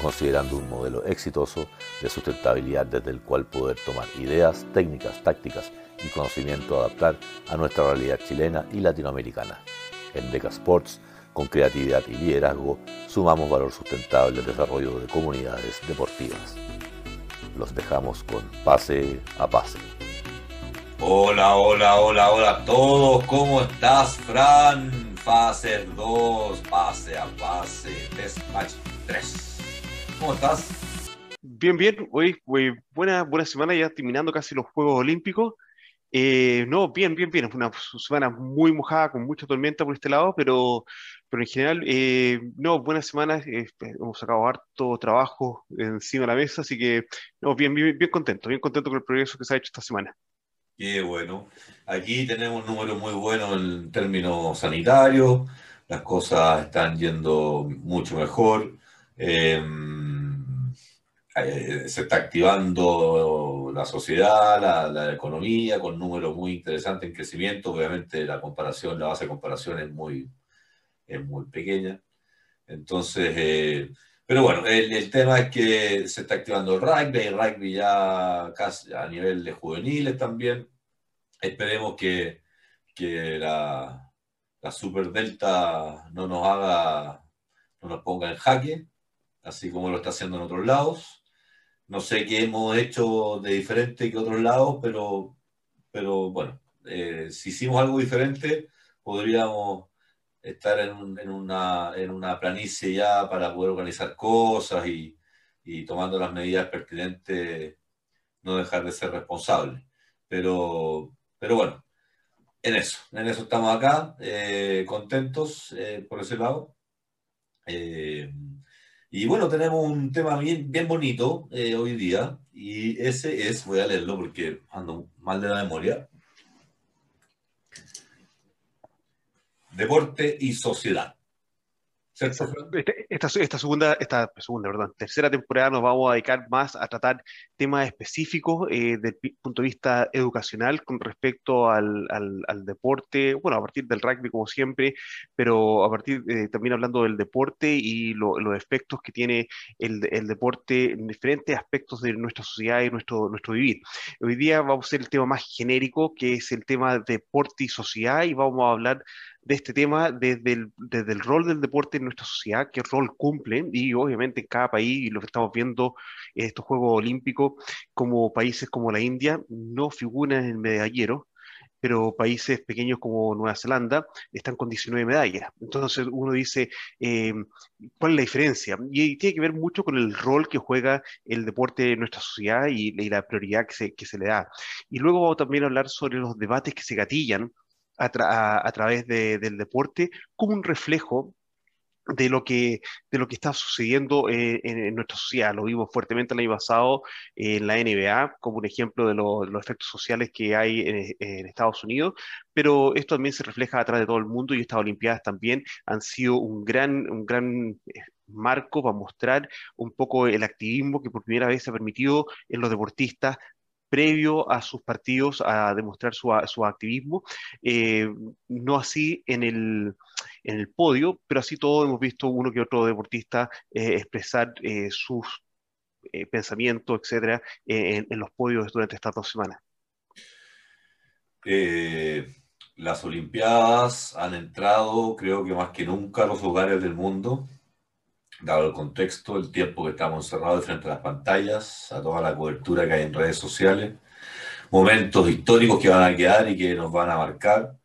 considerando un modelo exitoso de sustentabilidad desde el cual poder tomar ideas, técnicas, tácticas y conocimiento adaptar a nuestra realidad chilena y latinoamericana. En Deca Sports, con creatividad y liderazgo, sumamos valor sustentable al desarrollo de comunidades deportivas. Los dejamos con pase a pase. Hola, hola, hola, hola a todos. ¿Cómo estás, Fran? Fase 2, pase a pase, test match 3. ¿Cómo estás? Bien, bien. Hoy, buena, buena semana, ya terminando casi los Juegos Olímpicos. Eh, no, bien, bien, bien. Fue una semana muy mojada, con mucha tormenta por este lado, pero, pero en general, eh, no, buena semana. Eh, hemos sacado harto trabajo encima de la mesa, así que, no, bien, bien, bien contento, bien contento con el progreso que se ha hecho esta semana. Qué bueno. Aquí tenemos un número muy bueno en términos sanitarios. Las cosas están yendo mucho mejor. Em, eh, se está activando la sociedad, la, economía, con números muy interesantes en crecimiento. Obviamente la comparación, la base de comparación es muy, es muy pequeña. Entonces, eh, pero bueno, el, tema es que se está activando el rugby, el rugby ya casi a nivel de juveniles también. Esperemos que, la, Super Delta no nos haga, no nos ponga en jaque, así como lo está haciendo en otros lados. No sé qué hemos hecho de diferente que otros lados, pero, pero bueno, eh, si hicimos algo diferente, podríamos estar en, una, en una planicie ya para poder organizar cosas y, tomando las medidas pertinentes, no dejar de ser responsable. Pero, pero bueno, en eso, en eso estamos acá, eh, contentos eh, por ese lado. Eh, y bueno, tenemos un tema bien, bien bonito hoy día, y ese es, voy a leerlo porque ando mal de la memoria, deporte y sociedad. Este, esta, esta, segunda, esta segunda, perdón, tercera temporada nos vamos a dedicar más a tratar temas específicos eh, desde el punto de vista educacional con respecto al, al, deporte, bueno, a partir del rugby como siempre, pero a partir eh, también hablando del deporte y los efectos que tiene el, el, deporte en diferentes aspectos de nuestra sociedad y nuestro, nuestro vivir. Hoy día vamos a hacer el tema más genérico, que es el tema deporte y sociedad, y vamos a hablar de este tema desde el, desde el rol del deporte en nuestra sociedad, qué rol cumple, y obviamente en cada país, y lo que estamos viendo en estos Juegos Olímpicos, como países como la India no figuran en el medallero, pero países pequeños como Nueva Zelanda están con 19 medallas. Entonces uno dice, eh, ¿cuál es la diferencia? Y, tiene que ver mucho con el rol que juega el deporte en nuestra sociedad y, la prioridad que se, que se, le da. Y luego vamos también a hablar sobre los debates que se gatillan a, través del deporte como un reflejo de lo que, está sucediendo eh, en, nuestra sociedad. Lo vimos fuertemente el año pasado en la NBA, como un ejemplo de los efectos sociales que hay en, Estados Unidos, pero esto también se refleja a través de todo el mundo y estas Olimpiadas también han sido un gran, un gran eh, marco para mostrar un poco el activismo que por primera vez se ha permitido en los deportistas previo a sus partidos a demostrar su, activismo, eh, no así en el, en el podio, pero así todos hemos visto uno que otro deportista eh, expresar eh, sus pensamientos, etcétera, en, en, los podios durante estas dos semanas. las Olimpiadas han entrado, creo que más que nunca, a los hogares del mundo dado el contexto, el tiempo que estamos encerrados frente a las pantallas, a toda la cobertura que hay en redes sociales, momentos históricos que van a quedar y que nos van a marcar.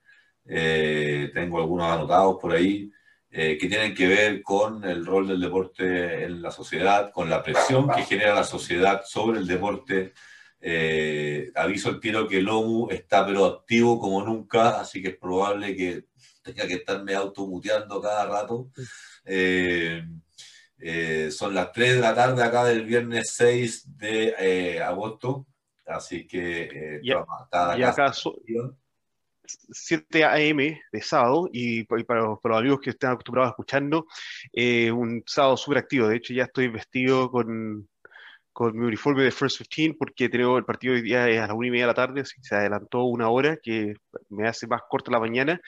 Eh, tengo algunos anotados por ahí eh, que tienen que ver con el rol del deporte en la sociedad, con la presión que genera la sociedad sobre el deporte. Eh, aviso el tiro que el OMU está pero activo como nunca, así que es probable que tenga que estarme automuteando cada rato. Eh, son las 3 de la tarde acá del viernes 6 de eh, agosto, así que y, acá 7 a.m. de sábado y, para, los amigos que están acostumbrados a escucharnos, un sábado súper activo. De hecho, ya estoy vestido con, con mi uniforme de First 15 porque tengo el partido hoy día a las 1 y media de la tarde, así que se adelantó una hora que me hace más corta la mañana.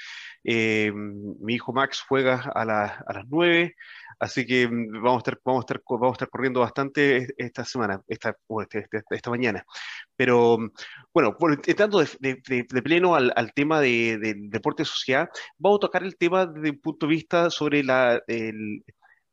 mi hijo Max juega a, a las 9, Así que mm, vamos a estar, vamos a estar, vamos a estar corriendo bastante esta semana, esta, este, este, esta mañana. Pero mm, bueno, entrando de, de, pleno al, al tema de, deporte de sociedad, vamos a tocar el tema desde un punto de vista sobre la, el,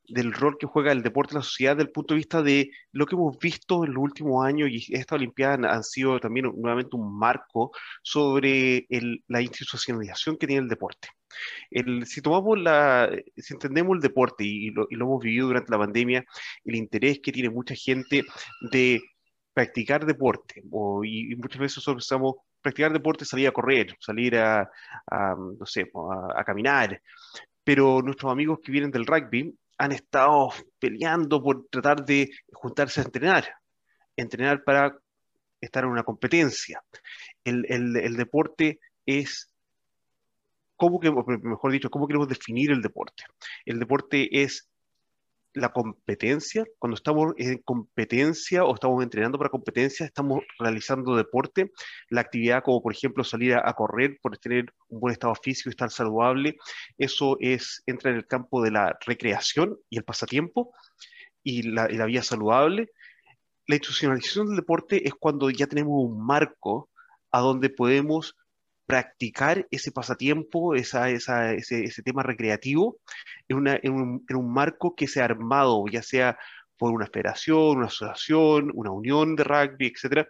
del rol que juega el deporte en la sociedad desde el punto de vista de lo que hemos visto en los últimos años y esta Olimpiada han sido también nuevamente un marco sobre la institucionalización que tiene el deporte. Si tomamos la, si entendemos el deporte y lo, y hemos vivido durante la pandemia, el interés que tiene mucha gente de practicar deporte, o, y, muchas veces nosotros pensamos practicar deporte, salir a correr, salir a, no sé, a, caminar, pero nuestros amigos que vienen del rugby han estado peleando por tratar de juntarse a entrenar, entrenar para estar en una competencia. El, deporte es, ¿cómo mejor dicho, cómo queremos definir el deporte? El deporte es la competencia, cuando estamos en competencia o estamos entrenando para competencia, estamos realizando deporte, la actividad como por ejemplo salir a, correr por tener un buen estado físico y estar saludable, eso es, entra en el campo de la recreación y el pasatiempo y la, y la vía saludable. La institucionalización del deporte es cuando ya tenemos un marco a donde podemos practicar ese pasatiempo, esa, ese, ese, tema recreativo, en, una, en, un, en, un, marco que se ha armado, ya sea por una federación, una asociación, una unión de rugby, etcétera,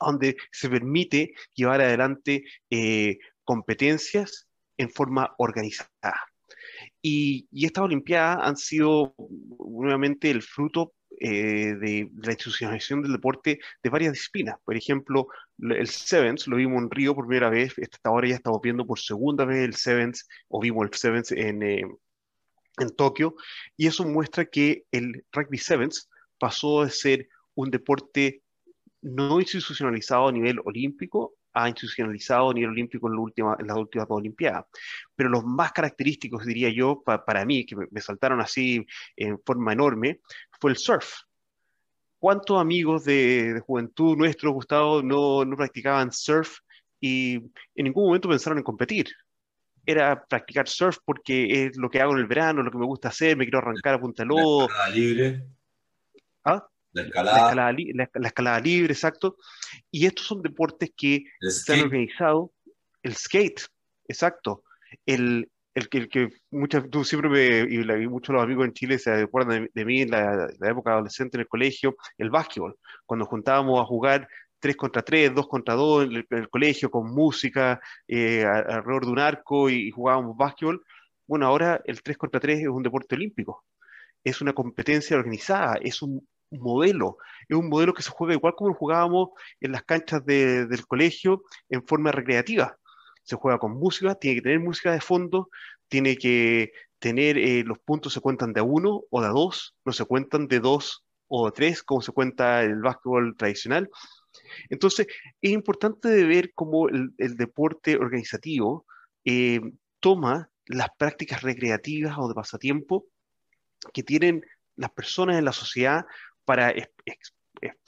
donde se permite llevar adelante eh, competencias en forma organizada. Y, y estas Olimpiadas han sido nuevamente el fruto eh, de la institucionalización del deporte de varias disciplinas. Por ejemplo, el Sevens lo vimos en Río por primera vez, hasta ahora ya estamos viendo por segunda vez el Sevens, o vimos el Sevens en, eh, en Tokio, y eso muestra que el Rugby Sevens pasó de ser un deporte no institucionalizado a nivel olímpico ha institucionalizado a nivel olímpico en, la última, en las últimas dos Olimpiadas. Pero los más característicos, diría yo, para mí, que me, saltaron así en forma enorme, fue el surf. ¿Cuántos amigos de, juventud nuestros, Gustavo, no, no practicaban surf y en ningún momento pensaron en competir? Era practicar surf porque es lo que hago en el verano, lo que me gusta hacer, me quiero arrancar a punta lodo. libre. ¿Ah? La escalada. La escalada, libre, exacto. Y estos son deportes que están organizados. El skate, exacto. El, el, que muchas, tú siempre me, y muchos los amigos en Chile se acuerdan de, mí en la, época adolescente en el colegio, el básquetbol, cuando juntábamos a jugar 3 contra 3, 2 contra 2 en el, colegio con música eh, alrededor de un arco y, jugábamos básquetbol. Bueno, ahora el 3 contra 3 es un deporte olímpico, es una competencia organizada, es un modelo, es un modelo que se juega igual como lo jugábamos en las canchas de, del colegio en forma recreativa. Se juega con música, tiene que tener música de fondo, tiene que tener, eh, los puntos se cuentan de uno o de dos, no se cuentan de dos o tres, como se cuenta el básquetbol tradicional. Entonces, es importante ver cómo el, el deporte organizativo eh, toma las prácticas recreativas o de pasatiempo que tienen las personas en la sociedad para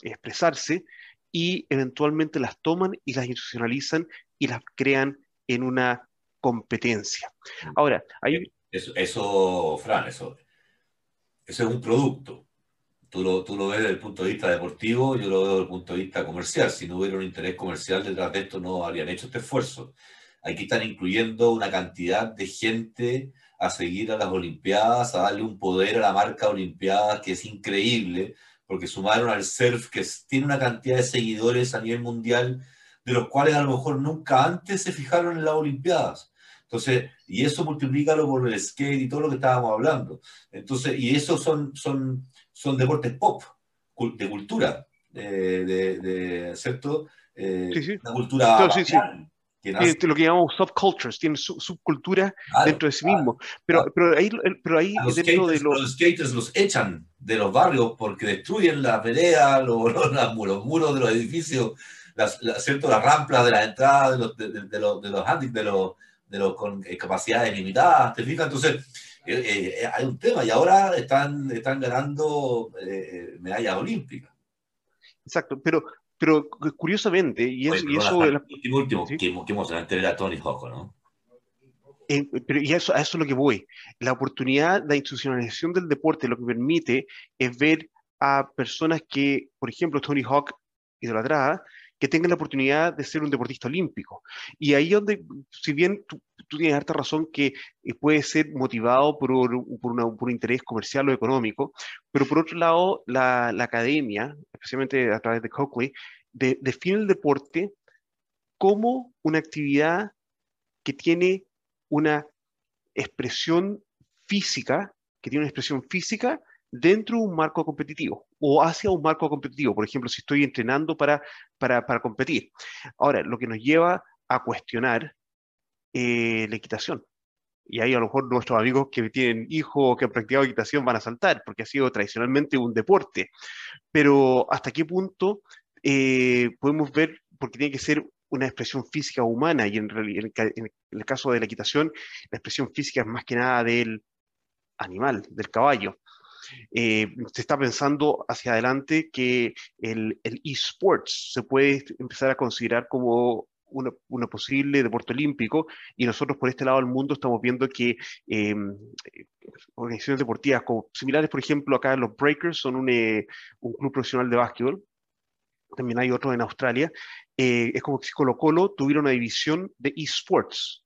expresarse y eventualmente las toman y las institucionalizan y las crean en una competencia. Ahora, hay... Eso, eso Fran, eso, eso es un producto. Tú lo, tú lo ves desde el punto de vista deportivo, yo lo veo desde el punto de vista comercial. Si no hubiera un interés comercial detrás de esto, no habrían hecho este esfuerzo. Aquí están incluyendo una cantidad de gente a seguir a las Olimpiadas, a darle un poder a la marca Olimpiadas que es increíble porque sumaron al surf, que tiene una cantidad de seguidores a nivel mundial, de los cuales a lo mejor nunca antes se fijaron en las Olimpiadas. Entonces, y eso multiplícalo por el skate y todo lo que estábamos hablando. Entonces, y eso son, son, son deportes pop, de cultura, de, de, ¿cierto? Eh, sí, sí. Una cultura sí, sí. lo que llamamos subcultures, tienen subcultura dentro de sí mismo. Pero, pero ahí, pero ahí los dentro skaters, de los... los skaters los echan de los barrios porque destruyen la pelea, los, los, muros de los edificios, las, las, ¿cierto? las ramplas de la entrada de los, de, de, de los, de los, de los, de los con eh, capacidades limitadas, ¿te fijas? Entonces, eh, eh, hay un tema y ahora están, están ganando medallas olímpicas. Exacto, pero pero curiosamente, y, es, y eso... Último, último ¿sí? que, que a tener a Tony Hawk, ¿no? Eh, pero y a eso, a eso es lo que voy. La oportunidad, la institucionalización del deporte lo que permite es ver a personas que, por ejemplo, Tony Hawk idolatrada, que tengan la oportunidad de ser un deportista olímpico. Y ahí donde, si bien tú, tienes harta razón que eh, puede ser motivado por, por, un interés comercial o económico, pero por otro lado, la, la academia, especialmente a través de Coakley, de, define el deporte como una actividad que tiene una expresión física, que tiene una expresión física dentro de un marco competitivo o hacia un marco competitivo. Por ejemplo, si estoy entrenando para, para, para competir. Ahora, lo que nos lleva a cuestionar eh, la equitación. Y ahí a lo mejor nuestros amigos que tienen hijos o que han practicado equitación van a saltar, porque ha sido tradicionalmente un deporte. Pero hasta qué punto eh, podemos ver, porque tiene que ser una expresión física humana, y en, en, en, el caso de la equitación, la expresión física es más que nada del animal, del caballo. Eh, se está pensando hacia adelante que el, eSports se puede empezar a considerar como una, una, posible deporte olímpico y nosotros por este lado del mundo estamos viendo que eh, organizaciones deportivas similares, por ejemplo, acá los Breakers son un, eh, un club profesional de básquetbol, también hay otro en Australia, eh, es como que Colo Colo tuviera una división de esports.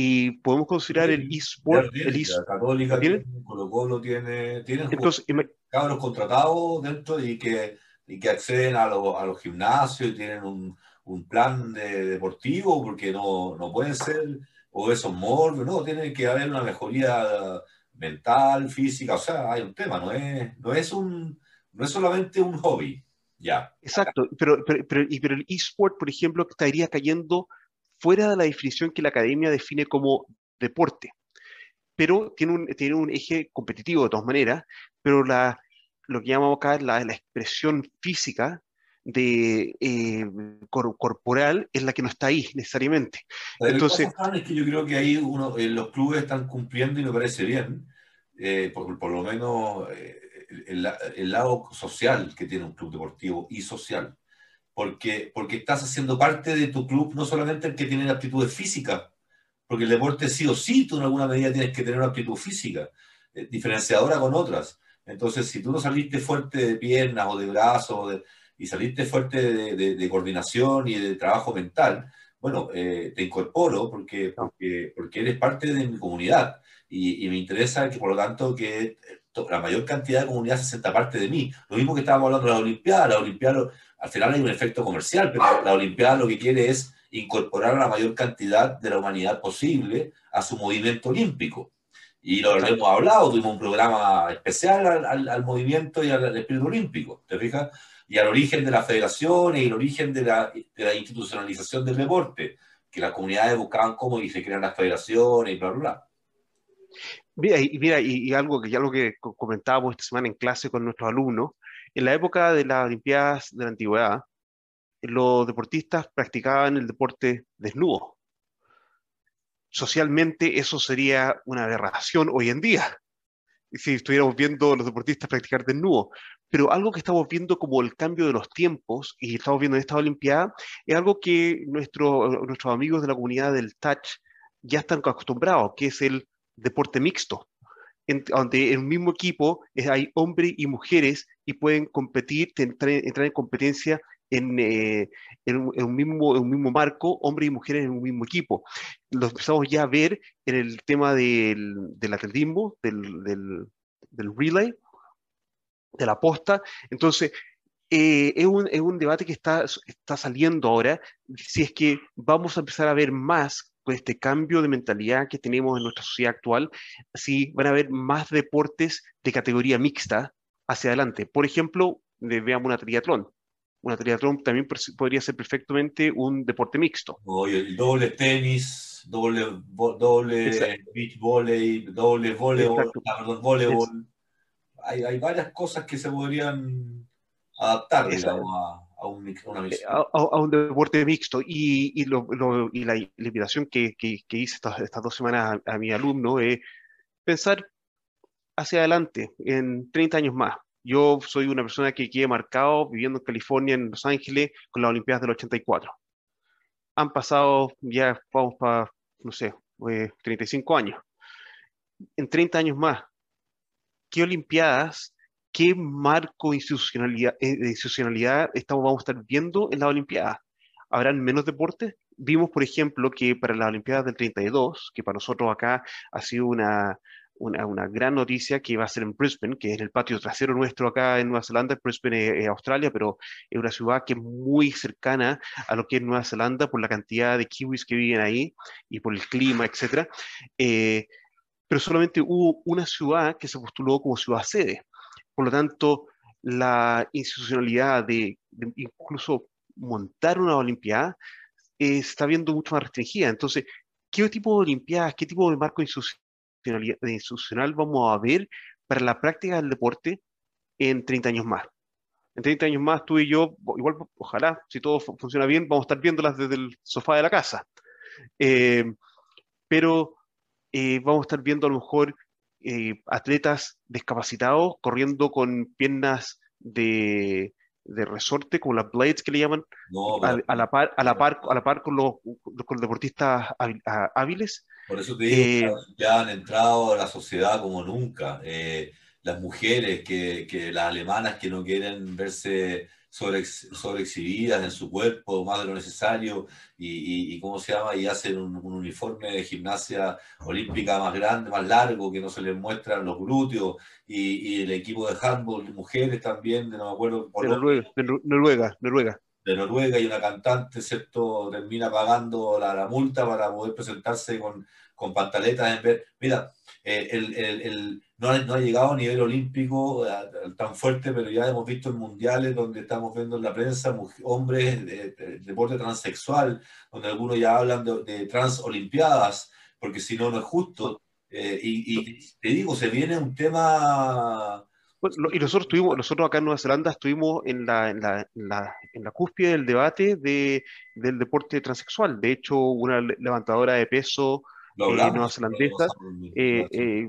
Y podemos considerar el eSport. El e Católica tiene, Colo Colo tiene, tiene Entonces, cabros contratados dentro y que, y que acceden a, lo, a los gimnasios y tienen un, un plan de, deportivo porque no, no pueden ser o esos morbos, no, tiene que haber una mejoría mental, física, o sea, hay un tema, no es, no es, un, no es solamente un hobby. Ya. Exacto, pero, pero, pero, pero el eSport, por ejemplo, estaría cayendo fuera de la definición que la academia define como deporte. Pero tiene un, tiene un eje competitivo de todas maneras, pero la, lo que llamamos acá la, la expresión física de eh, cor corporal es la que no está ahí necesariamente. Entonces, es que yo creo que ahí uno, eh, los clubes están cumpliendo y me parece bien, eh, por, por, lo menos eh, el, el, lado social que tiene un club deportivo y social, porque, porque estás haciendo parte de tu club, no solamente el que tiene aptitudes físicas, porque el deporte sí o sí, tú en alguna medida tienes que tener una aptitud física, eh, diferenciadora con otras. Entonces, si tú no saliste fuerte de piernas o de brazos y saliste fuerte de, de, de, coordinación y de trabajo mental, bueno, eh, te incorporo porque, porque, porque eres parte de mi comunidad y, y me interesa que, por lo tanto, que la mayor cantidad de comunidad se sienta parte de mí. Lo mismo que estábamos hablando de la Olimpiada. La Olimpiada, al final hay un efecto comercial, pero la Olimpiada lo que quiere es incorporar a la mayor cantidad de la humanidad posible a su movimiento olímpico. Y lo, hemos hablado, tuvimos un programa especial al, al, al movimiento y al, al, espíritu olímpico, ¿te fijas? Y al origen de la federación y el origen de la, de la institucionalización del deporte, que las comunidades buscaban cómo y se crean las federaciones y bla, bla, bla. Mira, y, mira, y, y, algo que ya lo que comentábamos esta semana en clase con nuestros alumnos, en la época de las Olimpiadas de la Antigüedad, los deportistas practicaban el deporte desnudo. Socialmente eso sería una aberración hoy en día, si estuviéramos viendo a los deportistas practicar desnudo. Pero algo que estamos viendo como el cambio de los tiempos y estamos viendo en esta Olimpiada es algo que nuestro, nuestros amigos de la comunidad del touch ya están acostumbrados, que es el deporte mixto, donde en un mismo equipo hay hombres y mujeres y pueden competir, entrar, en competencia en, eh, en, un, mismo, un mismo marco, hombres y mujeres en un mismo equipo. Lo empezamos ya a ver en el tema del, del atletismo, del, del, del, relay, de la posta. Entonces, eh, es, un, es, un, debate que está, está saliendo ahora, si es que vamos a empezar a ver más con este cambio de mentalidad que tenemos en nuestra sociedad actual, si van a haber más deportes de categoría mixta hacia adelante. Por ejemplo, veamos una triatlón. una triatlón también podría ser perfectamente un deporte mixto. el doble tenis, doble, doble beach volley, doble voleibol, ah, voleibol. Hay, hay, varias cosas que se podrían adaptar, digamos, a, un, una eh, a, un deporte mixto. Y, y, lo, y la, invitación que, que, hice estas, estas, dos semanas a, a mi alumno es pensar hacia adelante, en 30 años más. Yo soy una persona que quedé marcado viviendo en California, en Los Ángeles, con las Olimpiadas del 84. Han pasado ya, vamos para, no sé, 35 eh, años. En 30 años más, ¿qué Olimpiadas, qué marco institucionalidad, eh, institucionalidad estamos, vamos a estar viendo en las Olimpiadas? ¿Habrán menos deportes? Vimos, por ejemplo, que para las Olimpiadas del 32, que para nosotros acá ha sido una, una, gran noticia que va a ser en Brisbane, que es el patio trasero nuestro acá en Nueva Zelanda. Brisbane es, Australia, pero es una ciudad que es muy cercana a lo que es Nueva Zelanda por la cantidad de kiwis que viven ahí y por el clima, etc. Eh, pero solamente hubo una ciudad que se postuló como ciudad sede. Por lo tanto, la institucionalidad de, incluso montar una Olimpiada eh, está viendo mucho más restringida. Entonces, ¿qué tipo de Olimpiadas, qué tipo de marco institucional institucional vamos a ver para la práctica del deporte en 30 años más. En 30 años más, tú y yo, igual, ojalá, si todo funciona bien, vamos a estar viéndolas desde el sofá de la casa. Eh, pero eh, vamos a estar viendo a lo mejor eh, atletas discapacitados corriendo con piernas de, de resorte, como las blades que le llaman, a, la par, a, la par, a la par con los, con los deportistas hábiles. Por eso te digo, eh, ya han entrado a la sociedad como nunca. Eh, las mujeres, que, que, las alemanas que no quieren verse sobre, sobre exhibidas en su cuerpo más de lo necesario y, y, ¿cómo se llama? Y hacen un, uniforme de gimnasia olímpica más grande, más largo, que no se les muestran los glúteos y, y el equipo de handball de mujeres también, no me acuerdo. De Noruega, Noruega, Noruega. De Noruega y una cantante, ¿cierto? Termina pagando la, la multa para poder presentarse con, con pantaletas en ver. Mira, eh, el, el, el, no, ha, no, ha, llegado a nivel olímpico eh, tan fuerte, pero ya hemos visto en mundiales donde estamos viendo en la prensa hombres de, deporte transexual, donde algunos ya hablan de, de transolimpiadas, porque si no, no es justo. Eh, y, y, te digo, se viene un tema... y nosotros tuvimos, nosotros acá en Nueva Zelanda estuvimos en la, en la, en la, en la cúspide del debate de, del deporte transexual. De hecho, una levantadora de peso eh, neozelandesa, eh, eh,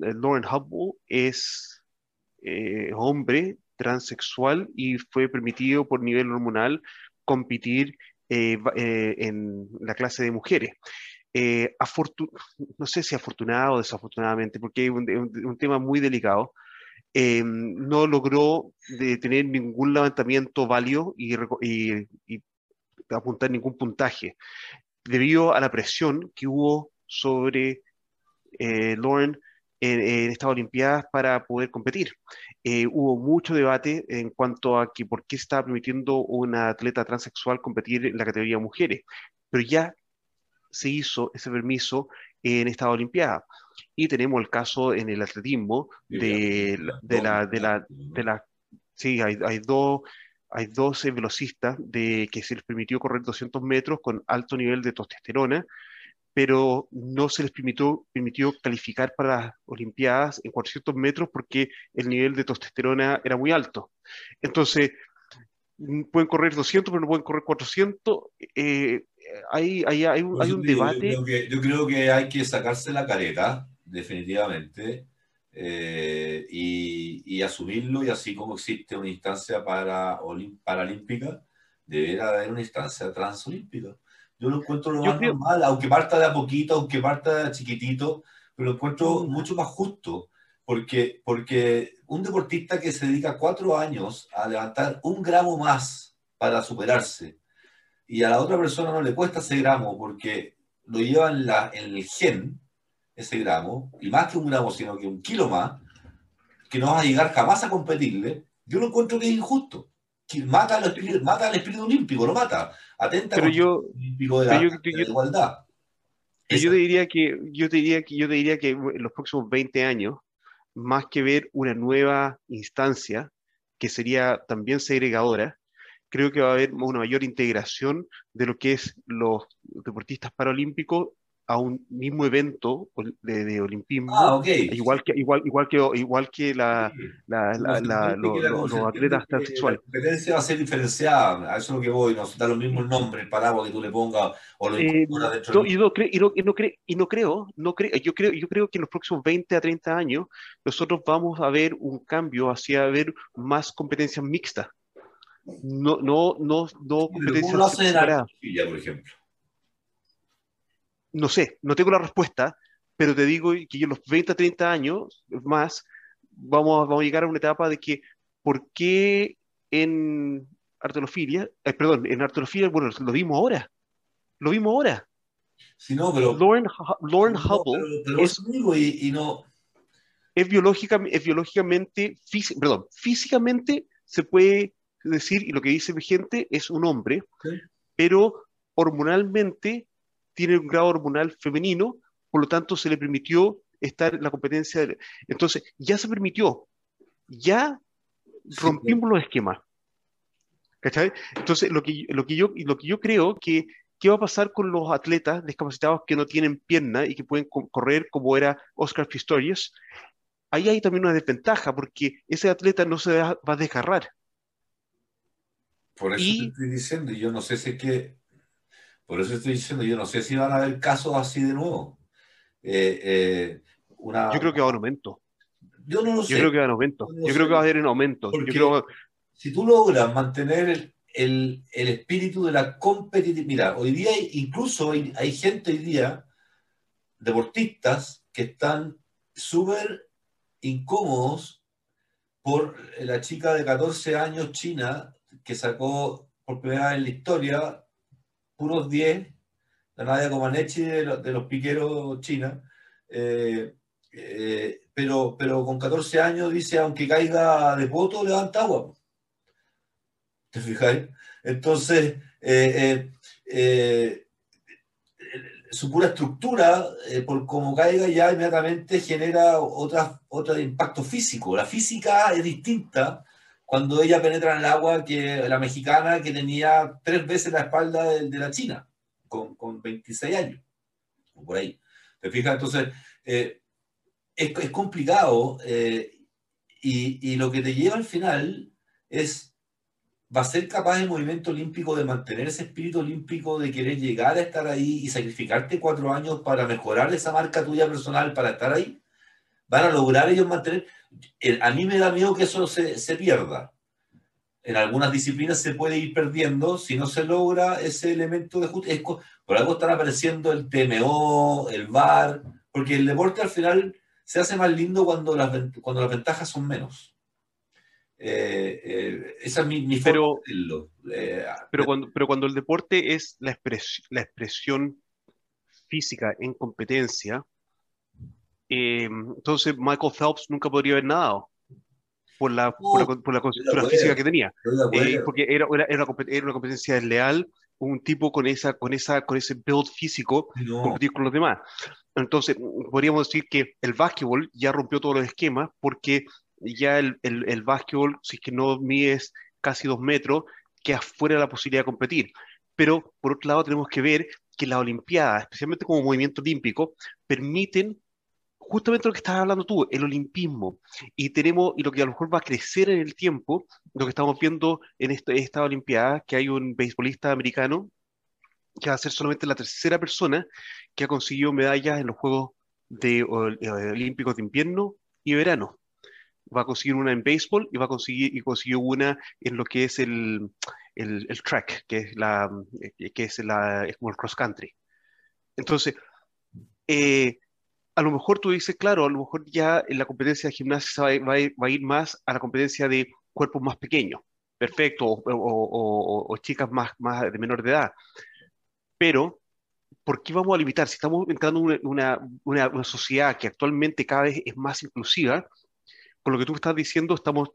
Lauren Hubble es eh, hombre transexual y fue permitido por nivel hormonal competir en la clase de mujeres. no sé si afortunado o desafortunadamente, porque es un, tema muy delicado. No logró de tener ningún levantamiento válido y, y, y, apuntar ningún puntaje, debido a la presión que hubo sobre eh, Lauren en, estas Olimpiadas para poder competir. Eh, hubo mucho debate en cuanto a que por qué estaba permitiendo una atleta transexual competir en la categoría mujeres, pero ya se hizo ese permiso en esta Olimpiada. Y tenemos el caso en el atletismo de, de, la, de, la, de la, sí, hay, hay dos hay 12 velocistas de, que se les permitió correr 200 metros con alto nivel de testosterona pero no se les permitió, permitió calificar para las Olimpiadas en 400 metros porque el nivel de testosterona era muy alto. Entonces, mm, pueden correr 200, pero no pueden correr 400. Eh, hay, hay, hay, un, hay un debate. Yo creo, que, yo creo, que, hay que sacarse la careta, definitivamente, eh, y, y, asumirlo, y así como existe una instancia para, paralímpica, deberá haber una instancia transolímpica. Yo lo encuentro lo más normal, aunque parta de a poquito, aunque parta de chiquitito, pero lo encuentro mucho más justo, porque, porque un deportista que se dedica cuatro años a levantar un gramo más para superarse, y a la otra persona no le cuesta ese gramo porque lo lleva en, la, en el gen, ese gramo, y más que un gramo, sino que un kilo más, que no vas a llegar jamás a competirle, yo lo encuentro que es injusto mata al espíritu, mata al espíritu olímpico, lo mata. Atenta pero yo, olímpico de la, yo, igualdad. Yo te, diría que, yo, te diría que, yo te diría que en los próximos 20 años, más que ver una nueva instancia que sería también segregadora, creo que va a haber una mayor integración de lo que es los deportistas paralímpicos a un mismo evento de, de olimpismo, ah, igual que igual igual que igual que la, la, la, los, atletas transexuales. La competencia va a ser diferenciada, a eso es lo que voy, no da lo mismo el nombre, el paraguas que tú le pongas o lo eh, no, y, no y, no, y, no y no creo, no creo, yo creo, yo creo que en los próximos 20 a 30 años nosotros vamos a ver un cambio hacia ver más competencias mixtas. No, no, no, no competencias separadas. por ejemplo no sé, no tengo la respuesta, pero te digo que en los 20, 30 años más vamos, vamos a llegar a una etapa de que, ¿por qué en arterofilia, eh, perdón, en arterofilia, bueno, lo vimos ahora, lo vimos ahora. Sí, no, pero... Lauren, Hubble es, y, no... es, biológica, es biológicamente, perdón, físicamente se puede decir, y lo que dice mi gente es un hombre, pero hormonalmente tiene un grado hormonal femenino, por lo tanto se le permitió estar en la competencia. Entonces, ya se permitió, ya rompimos los esquemas. ¿Cachai? Entonces, lo que, lo que, yo, lo que yo creo que ¿qué va a pasar con los atletas discapacitados que no tienen pierna y que pueden correr como era Oscar Pistorius? Ahí hay también una desventaja porque ese atleta no se va, a desgarrar. Por eso te estoy diciendo, y yo no sé si es que por eso estoy diciendo, yo no sé si van a haber casos así de nuevo. Eh, eh, yo creo que va en aumento. Yo no lo sé. Yo creo que va en aumento. yo creo que va a haber en aumento. Si tú logras mantener el, espíritu de la competitividad. Mira, hoy día incluso hay, hay gente hoy día, deportistas, que están súper incómodos por la chica de 14 años china que sacó por primera vez en la historia puros 10, la Nadia Comaneci de, de los piqueros China, eh, eh, pero, pero con 14 años dice, aunque caiga de poto, levanta agua. ¿Te fijáis? Entonces, eh, su pura estructura, por como caiga, ya inmediatamente genera otra, otro impacto físico. La física es distinta cuando ella penetra en el agua que la mexicana que tenía tres veces la espalda de, la china, con, con, 26 años, o por ahí. ¿Te fijas? Entonces, eh, es, es, complicado eh, y, y, lo que te lleva al final es, va a ser capaz el movimiento olímpico de mantener ese espíritu olímpico de querer llegar a estar ahí y sacrificarte cuatro años para mejorar esa marca tuya personal para estar ahí. Van a lograr ellos mantener a mí me da miedo que eso se, se pierda. En algunas disciplinas se puede ir perdiendo si no se logra ese elemento de justicia. Por algo están apareciendo el TMO, el VAR, porque el deporte al final se hace más lindo cuando las, cuando las ventajas son menos. Eh, eh, esa es mi, pero, eh, pero, cuando, pero cuando el deporte es la, la expresión física en competencia, eh, entonces Michael Phelps nunca podría haber nadado por la, por la, por física que tenía. Eh, porque era, era, era, una, competencia desleal, un tipo con, esa, con, esa, con ese build físico competir con los demás. Entonces, podríamos decir que el básquetbol ya rompió todos los esquemas porque ya el, el, el básquetbol, si es que no mides casi dos metros, queda fuera de la posibilidad de competir. Pero, por otro lado, tenemos que ver que las Olimpiadas, especialmente como movimiento olímpico, permiten justamente lo que estabas hablando tú, el olimpismo, y tenemos, y lo que a lo mejor va a crecer en el tiempo, lo que estamos viendo en esta Olimpiada, que hay un beisbolista americano que va a ser solamente la tercera persona que ha conseguido medallas en los Juegos de, eh, Olímpicos de invierno y verano. Va a conseguir una en béisbol y va a conseguir y consiguió una en lo que es el, el, el track, que es la eh, que es la es como el cross country. Entonces, eh, a lo mejor tú dices, claro, a lo mejor ya en la competencia de gimnasia va, a ir más a la competencia de cuerpos más pequeños, perfecto, o, chicas más, más de menor de edad. Pero, ¿por qué vamos a limitar? Si estamos entrando en una, una, una sociedad que actualmente cada vez es más inclusiva, con lo que tú estás diciendo, estamos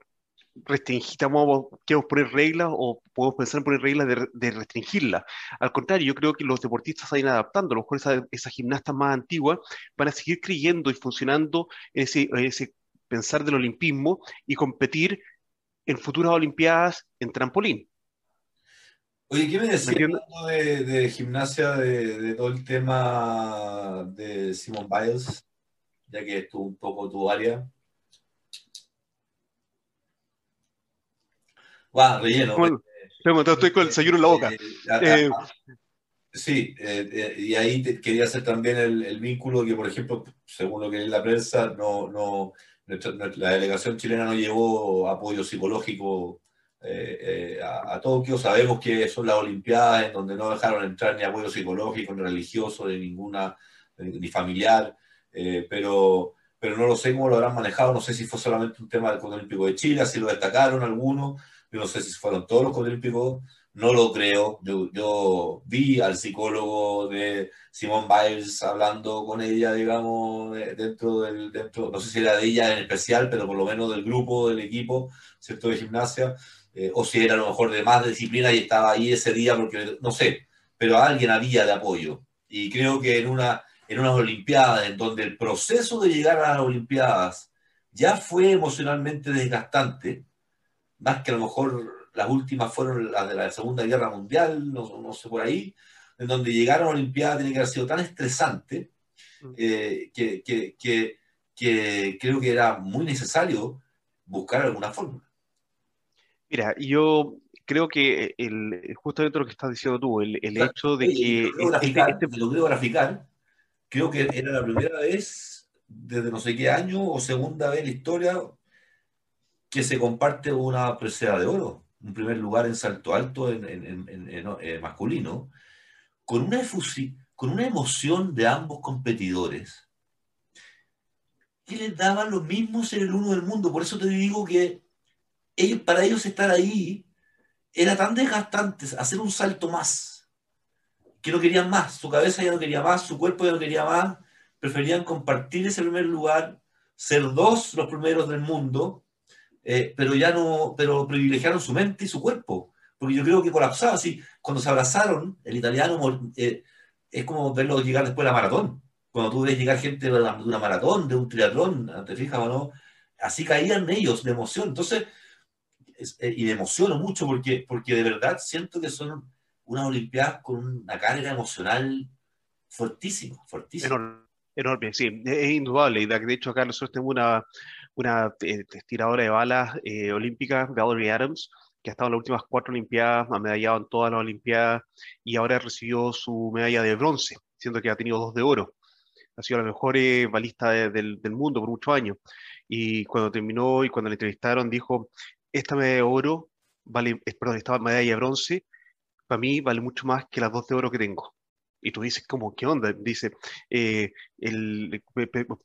restringimos, queremos poner reglas o podemos pensar en poner reglas de, de restringirlas. Al contrario, yo creo que los deportistas se van adaptando, a lo mejor esas, esas gimnastas más antiguas van a seguir creyendo y funcionando en ese, ese pensar del olimpismo y competir en futuras olimpiadas en trampolín. Oye, ¿qué me decías de, de, gimnasia, de, todo el tema de Simon Biles, ya que es un poco tu área? Va, relleno. estoy con el desayuno en la boca. Eh, sí, eh, y ahí quería hacer también el, vínculo que, por ejemplo, según lo que es la prensa, no, no, la delegación chilena no llevó apoyo psicológico eh, eh, a, Tokio. Sabemos que son las Olimpiadas en donde no dejaron entrar ni apoyo psicológico, ni religioso, de ninguna, ni familiar, eh, pero, pero no lo sé cómo lo habrán manejado. No sé si fue solamente un tema del Comité Olímpico de Chile, si lo destacaron algunos, yo no sé si fueron todos los Olímpicos. No lo creo. Yo, yo, vi al psicólogo de Simone Biles hablando con ella, digamos, dentro del, dentro, no sé si era de ella en especial, pero por lo menos del grupo, del equipo, ¿cierto? De gimnasia. Eh, o si era a lo mejor de más disciplina y estaba ahí ese día porque, no sé, pero alguien había de apoyo. Y creo que en, una, en unas Olimpiadas, en donde el proceso de llegar a las Olimpiadas ya fue emocionalmente desgastante, más que a lo mejor las últimas fueron las de la Segunda Guerra Mundial, no, sé por ahí, en donde llegar a la Olimpiada tiene que haber sido tan estresante mm. eh, que, que, que, que creo que era muy necesario buscar alguna fórmula. Mira, yo creo que el, justamente lo que estás diciendo tú, el, hecho de que... Lo quiero este, este graficar, creo que era la primera vez desde no sé qué año o segunda vez en la historia que se comparte una presea de oro, un primer lugar en salto alto en, eh, masculino, con una, con una emoción de ambos competidores que les daban lo mismo ser el uno del mundo. Por eso te digo que para ellos estar ahí era tan desgastante hacer un salto más, que no querían más, su cabeza ya no quería más, su cuerpo ya no quería más, preferían compartir ese primer lugar, ser dos los primeros del mundo, eh, pero ya no, pero privilegiaron su mente y su cuerpo, porque yo creo que colapsaba así, cuando se abrazaron, el italiano eh, es como verlo llegar después de la maratón, cuando tú ves llegar gente de una, de una maratón, de un triatlón, ¿te fijas o no? Así caían ellos de emoción, entonces eh, y me emociono mucho porque, porque de verdad siento que son unas Olimpiadas con una carga emocional fortísima, fortísima. Enorme, sí, es indudable. Y de hecho acá nosotros tenemos una, una eh, tiradora de balas eh, olímpica, Valerie Adams, que ha estado en las últimas cuatro Olimpiadas, ha medallado en todas las Olimpiadas y ahora recibió su medalla de bronce, siendo que ha tenido dos de oro. Ha sido la mejor balista del, mundo por muchos años. Y cuando terminó y cuando le entrevistaron, dijo, esta medalla de oro vale, eh, perdón, esta medalla de bronce, para mí vale mucho más que las dos de oro que tengo. Y tú dices, ¿cómo? ¿Qué onda? Dice, eh, el,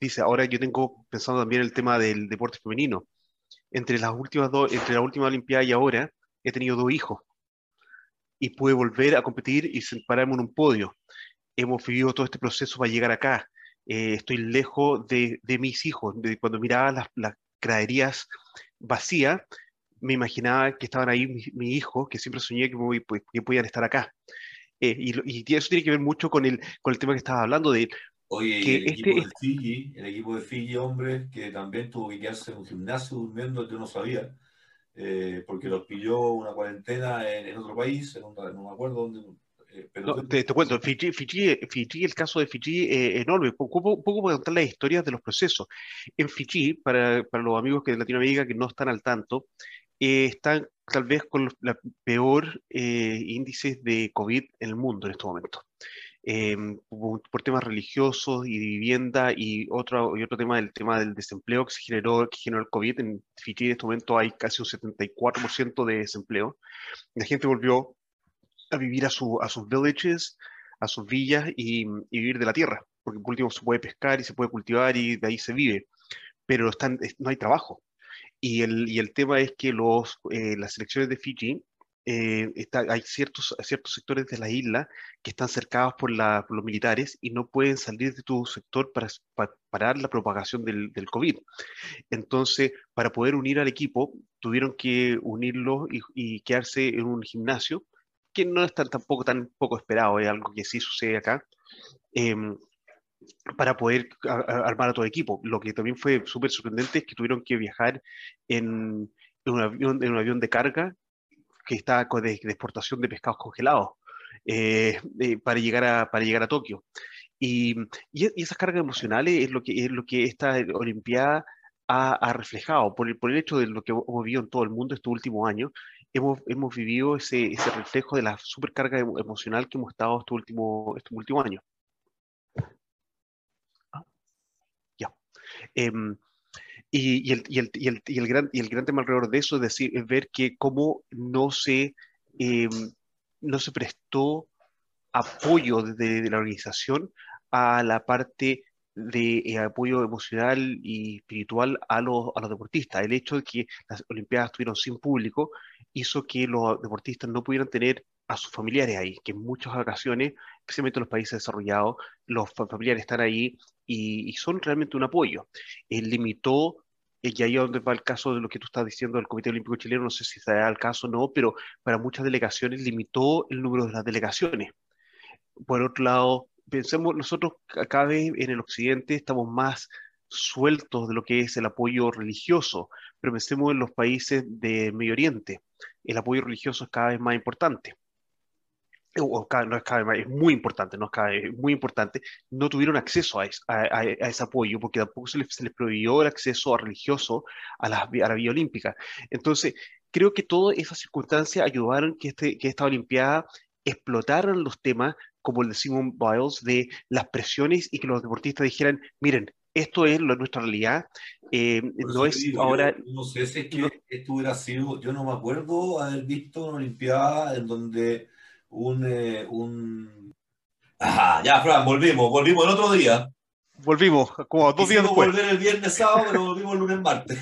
dice, ahora yo tengo pensando también el tema del deporte femenino. Entre las últimas dos, entre la última Olimpiada y ahora, he tenido dos hijos. Y pude volver a competir y pararme en un podio. Hemos vivido todo este proceso para llegar acá. Eh, estoy lejos de, de, mis hijos. Cuando miraba las, las graderías vacías, me imaginaba que estaban ahí mis mi hijos, que siempre soñé que, pues, que podían estar acá. Eh, y, eso tiene que ver mucho con el, con el tema que estaba hablando de... Oye, que el, equipo este de Fiji, el equipo de Fiji, hombre, que también tuvo que quedarse en un gimnasio durmiendo, yo no sabía, eh, porque los pilló una cuarentena en, otro país, en no me acuerdo dónde, eh, te, te, cuento, Fiji, Fiji, el caso de Fiji es enorme. Un poco, poco para contar las historias de los procesos. En Fiji, para, para, los amigos que de Latinoamérica que no están al tanto, eh, están tal vez con los peor eh, índices de COVID en el mundo en este momento. Em, por, temas religiosos y de vivienda y otro, y otro tema del tema del desempleo que se generó, que generó el COVID. En Fiji en este momento hay casi un 74% de desempleo. La gente volvió a vivir a, su, a sus villages, a sus villas y, vivir de la tierra, porque por último se puede pescar y se puede cultivar y de ahí se vive, pero están, no hay trabajo. Y el, y el tema es que los, eh, las elecciones de Fiji, eh, está, hay ciertos, ciertos sectores de la isla que están cercados por, la, por los militares y no pueden salir de tu sector para, parar la propagación del, del, COVID. Entonces, para poder unir al equipo, tuvieron que unirlo y, y quedarse en un gimnasio, que no es tan, tampoco tan poco esperado, es algo que sí sucede acá. Em, para poder armar a todo equipo. Lo que también fue súper sorprendente es que tuvieron que viajar en, un avión, en un avión de carga que está de, de exportación de pescados congelados eh, para, llegar a, para llegar a Tokio. Y, y, esas cargas emocionales es lo que, es lo que esta Olimpiada ha, reflejado por el, por el hecho de lo que hemos vivido en todo el mundo estos últimos años. Hemos, hemos vivido ese, ese reflejo de la supercarga emocional que hemos estado estos últimos, estos últimos años. Ah, Em, y, el, y, el, y, el, gran, y el gran tema alrededor de eso es, decir, es ver que cómo no se, eh, no se prestó apoyo desde de la organización a la parte de eh, apoyo emocional y espiritual a los, a los deportistas. El hecho de que las Olimpiadas estuvieron sin público hizo que los deportistas no pudieran tener a sus familiares ahí, que en muchas ocasiones, especialmente en los países desarrollados, los familiares están ahí y, son realmente un apoyo. Él limitó, eh, y ahí es donde va el caso de lo que tú estás diciendo del Comité Olímpico Chileno, no sé si da el caso o no, pero para muchas delegaciones limitó el número de las delegaciones. Por otro lado, pensemos, nosotros acá en el occidente estamos más sueltos de lo que es el apoyo religioso, pero pensemos en los países de Medio Oriente, el apoyo religioso es cada vez más importante. O no es cada vez más, es muy importante, no es cada vez, muy importante, no tuvieron acceso a, a, a ese apoyo porque tampoco se les, se les, prohibió el acceso religioso a la, a la vía olímpica. Entonces, creo que todas esas circunstancias ayudaron que, este, que esta Olimpiada explotaran los temas como el de Simon Biles, de las presiones y que los deportistas dijeran, miren, esto es lo, nuestra realidad, eh, no es digo, ahora... No sé si es que no, esto hubiera sido, yo no me acuerdo haber visto una Olimpiada en donde un... Eh, un... Ajá, ya, Fran, volvimos, volvimos el otro día. Volvimos, como dos días después. volver el viernes sábado, pero volvimos el lunes martes.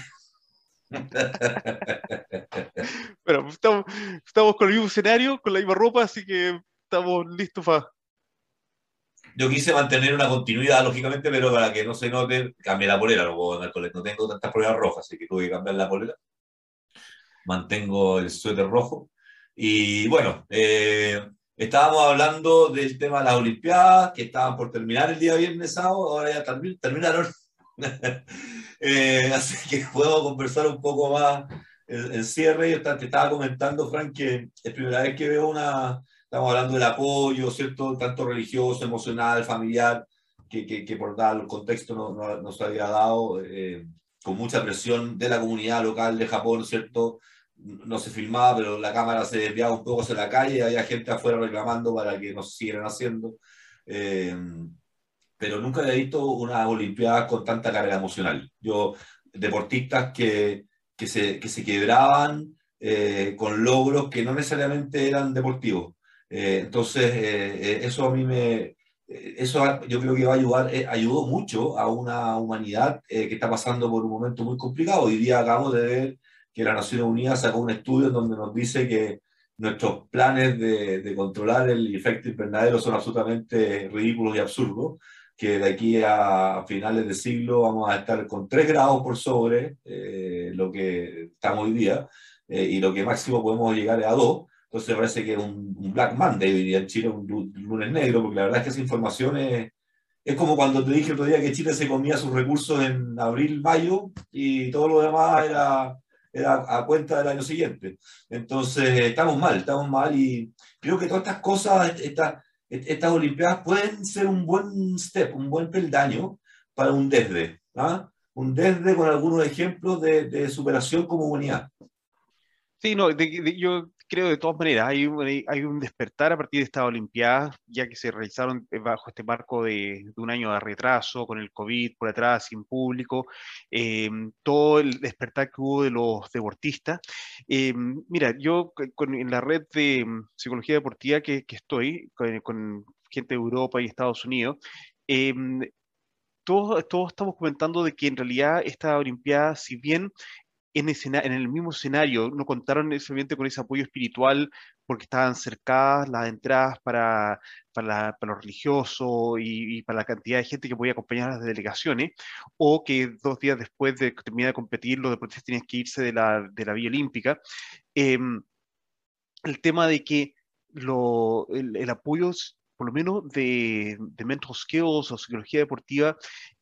bueno, estamos, estamos con el mismo escenario, con la misma ropa, así que estamos listos para yo quise mantener una continuidad, lógicamente, pero para que no se note, cambié la polera, no puedo andar con no tengo tantas poleras rojas, así que tuve que cambiar la polera. Mantengo el suéter rojo. Y bueno, eh, estábamos hablando del tema de las Olimpiadas, que estaban por terminar el día viernes sábado, ahora ya termin terminaron. eh, así que podemos conversar un poco más el, el cierre. Yo te estaba comentando, Frank, que es primera vez que veo una, Estamos hablando del apoyo, ¿cierto? Tanto religioso, emocional, familiar, que, que, que por dar el contexto no, no, no se había dado, eh, con mucha presión de la comunidad local de Japón, ¿cierto? No se filmaba, pero la cámara se desviaba un poco hacia la calle, había gente afuera reclamando para que no se siguieran haciendo. Eh, pero nunca había visto una Olimpiada con tanta carga emocional. Yo, deportistas que, que, se, que se quebraban eh, con logros que no necesariamente eran deportivos. Eh, entonces, eso a mí me, eso yo creo que va a ayudar, ayudó mucho a una humanidad que está pasando por un momento muy complicado. Hoy día acabo de ver que la Naciones Unidas sacó un estudio en donde nos dice que nuestros planes de, de controlar el efecto invernadero son absolutamente ridículos y absurdos, que de aquí a finales de siglo vamos a estar con 3 grados por sobre eh, lo que estamos hoy día, eh, y lo que máximo podemos llegar es a 2. Entonces parece que es un, un Black Monday hoy día en Chile, un, un, lunes negro, porque la verdad es que esa información es, es como cuando te dije otro día que Chile se comía sus recursos en abril, mayo, y todo lo demás era, era a cuenta del año siguiente. Entonces estamos mal, estamos mal, y creo que todas estas cosas, estas, estas Olimpiadas pueden ser un buen step, un buen peldaño para un desde, ¿ah? un desde con algunos ejemplos de, de superación como humanidad. Sí, no, de, de, yo creo de todas maneras, hay un, hay un despertar a partir de estas Olimpiadas, ya que se realizaron bajo este marco de, un año de retraso, con el COVID por atrás, sin público, eh, todo el despertar que hubo de los deportistas. Eh, mira, yo en la red de psicología deportiva que, estoy, con, gente de Europa y Estados Unidos, eh, todos, todos estamos comentando de que en realidad esta Olimpiada, si bien en, el mismo escenario, no contaron necesariamente con ese apoyo espiritual porque estaban cercadas las entradas para, para, la, para lo religioso y, y, para la cantidad de gente que podía acompañar a las delegaciones, o que dos días después de terminar de competir los deportistas tenían que irse de la, de la vía olímpica. Eh, el tema de que el apoyo por lo menos de, de mental skills o psicología deportiva,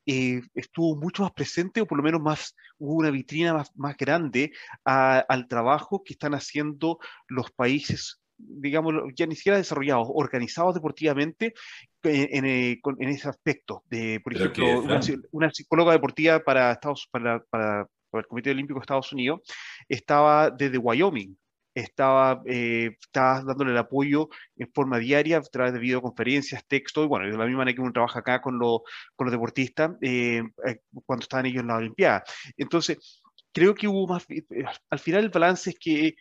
eh, estuvo mucho más presente o por lo menos más, hubo una vitrina más, más grande al trabajo que están haciendo los países digamos, ya ni siquiera desarrollados, organizados deportivamente en, en, en ese aspecto. De, por ejemplo, una, psicóloga deportiva para, Estados, para, para, el Comité Olímpico de Estados Unidos estaba desde Wyoming. Estaba, eh, estaba dándole el apoyo en forma diaria a través de videoconferencias, texto, y bueno, de la misma manera que uno trabaja acá con, lo, con los deportistas eh, eh, cuando estaban ellos en la Olimpiada. Entonces, creo que hubo más, al final el balance es que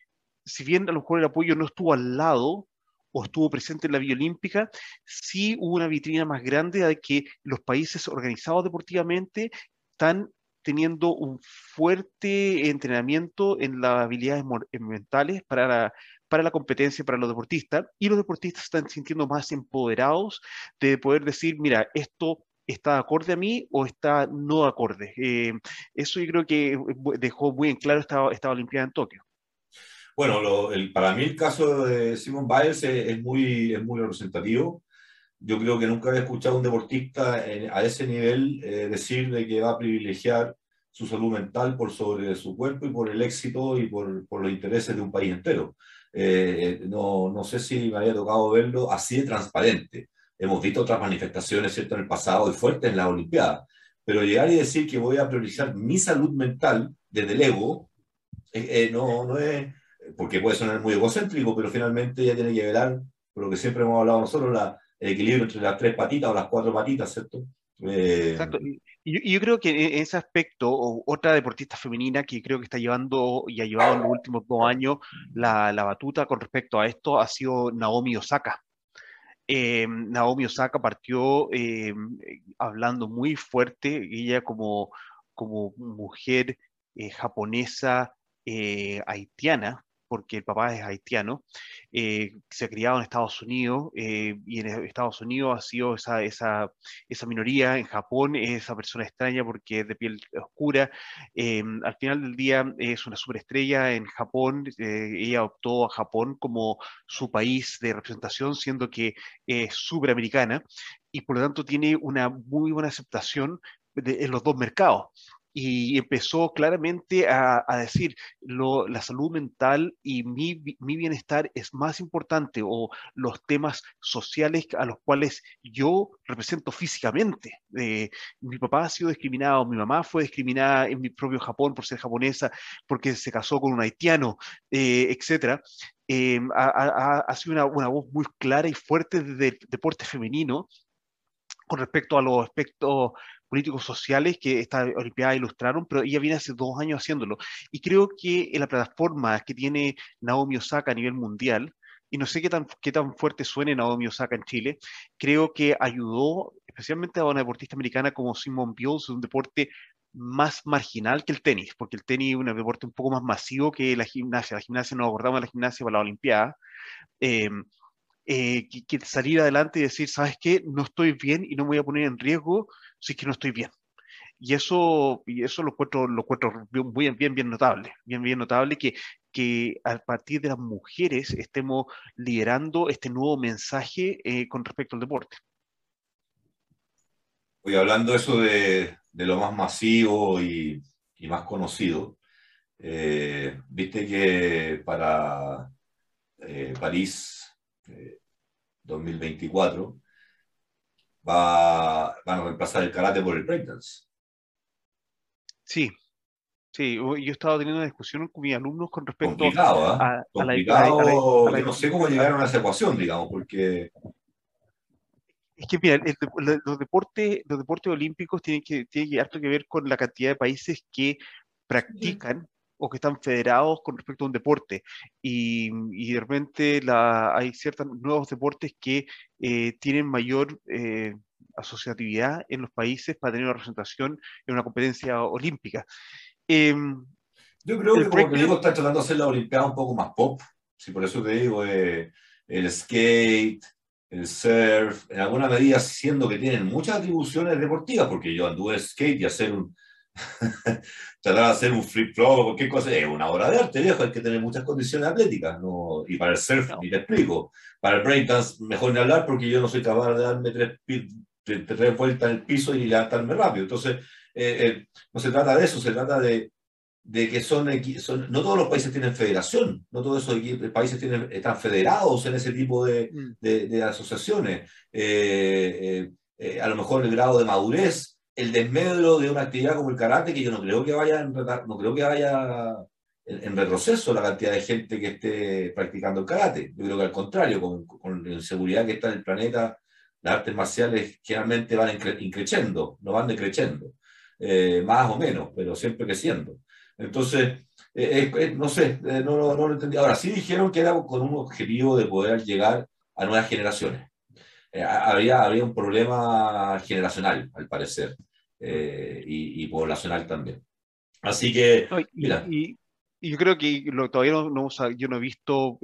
si bien a lo mejor el apoyo no estuvo al lado o estuvo presente en la Vía Olímpica, sí hubo una vitrina más grande de que los países organizados deportivamente están teniendo un fuerte entrenamiento en las habilidades mentales para la, para la competencia, para los deportistas, y los deportistas están sintiendo más empoderados de poder decir, mira, esto está acorde a mí o está no acorde. Eh, eso yo creo que dejó muy en claro esta, esta Olimpiada en Tokio. Bueno, el, para mí el caso de Simon Biles es, muy, es muy representativo. Yo creo que nunca había escuchado a un deportista a ese nivel eh, decir de que va a privilegiar su salud mental por sobre su cuerpo y por el éxito y por, por los intereses de un país entero. Eh, no, no, sé si me había tocado verlo así de transparente. Hemos visto otras manifestaciones ¿cierto? en el pasado y fuertes en la Olimpiada, pero llegar y decir que voy a priorizar mi salud mental desde el ego, eh, no, no es, porque puede sonar muy egocéntrico, pero finalmente ya tiene que velar por lo que siempre hemos hablado nosotros, la, el equilibrio entre las tres patitas o las cuatro patitas, ¿cierto? Eh, Exacto. Y yo, creo que en ese aspecto, otra deportista femenina que creo que está llevando y ha llevado en los últimos dos años la, la batuta con respecto a esto ha sido Naomi Osaka. Eh, Naomi Osaka partió eh, hablando muy fuerte, ella como, como mujer japonesa haitiana, porque el papá es haitiano, eh, se ha criado en Estados Unidos eh, y en Estados Unidos ha sido esa, esa, esa, minoría, en Japón es esa persona extraña porque es de piel oscura, eh, al final del día es una superestrella en Japón, ella optó a Japón como su país de representación, siendo que es superamericana y por lo tanto tiene una muy buena aceptación en los dos mercados y empezó claramente a, decir, lo, la salud mental y mi, mi, bienestar es más importante o los temas sociales a los cuales yo represento físicamente. Eh, mi papá ha sido discriminado, mi mamá fue discriminada en mi propio Japón por ser japonesa, porque se casó con un haitiano, eh, etc. Eh, ha, ha, sido una, una voz muy clara y fuerte del deporte femenino con respecto a los aspectos políticos sociales que esta Olimpiada ilustraron, pero ella viene hace dos años haciéndolo. Y creo que en la plataforma que tiene Naomi Osaka a nivel mundial, y no sé qué tan, qué tan fuerte suene Naomi Osaka en Chile, creo que ayudó especialmente a una deportista americana como Simone Biles, un deporte más marginal que el tenis, porque el tenis es un deporte un poco más masivo que la gimnasia. La gimnasia nos abordamos la gimnasia para la Olimpiada. Eh, eh, que, salir adelante y decir, ¿sabes qué? No estoy bien y no me voy a poner en riesgo si es que no estoy bien. Y eso, y eso lo encuentro, lo encuentro bien, bien, bien notable, bien, bien notable que, que a partir de las mujeres estemos liderando este nuevo mensaje eh, con respecto al deporte. Oye, hablando eso de, de lo más masivo y, y más conocido, eh, viste que para eh, París 2024 va, van a reemplazar el karate por el breakdance. Sí, sí, yo he estado teniendo una discusión con mis alumnos con respecto Complicado, a, Complicado, la, no sé cómo llegaron a esa ecuación, digamos, porque... Es que mira, los, deportes, los deportes olímpicos tienen que, tienen que, harto que ver con la cantidad de países que practican o que están federados con respecto a un deporte. Y, y de repente la, hay ciertos nuevos deportes que eh, tienen mayor eh, asociatividad en los países para tener una representación en una competencia olímpica. Em, Yo creo que, como te digo, están tratando de hacer la Olimpiada un poco más pop. Si por eso te digo, eh, el skate, el surf, en alguna medida siendo que tienen muchas atribuciones deportivas, porque yo anduve skate y hacer un, tratar de hacer un flip flop o cualquier cosa, es una obra de arte, viejo, hay que tener muchas condiciones atléticas, ¿no? y para el surf, ni te explico, para el breakdance, mejor ni hablar porque yo no soy capaz de darme tres, tres vueltas en el piso y levantarme rápido. Entonces, eh, eh, no se trata de eso, se trata de, de que son, son, no todos los países tienen federación, no todos esos países tienen, están federados en ese tipo de, mm. de, asociaciones. Eh, a lo mejor el grado de madurez, el desmedro de una actividad como el karate, que yo no creo que vaya en, no creo que vaya en, retroceso la cantidad de gente que esté practicando el karate. Yo creo que al contrario, con, la inseguridad que está en el planeta, las artes marciales generalmente van increciendo, no van decreciendo, eh, más o menos, pero siempre creciendo. Entonces, eh, no sé, eh, no, no, lo entendí. Ahora, sí dijeron que era con un objetivo de poder llegar a nuevas generaciones. Había, había un problema generacional, al parecer, y, poblacional también. Así que, mira. Y, yo creo que lo, todavía no, yo no he visto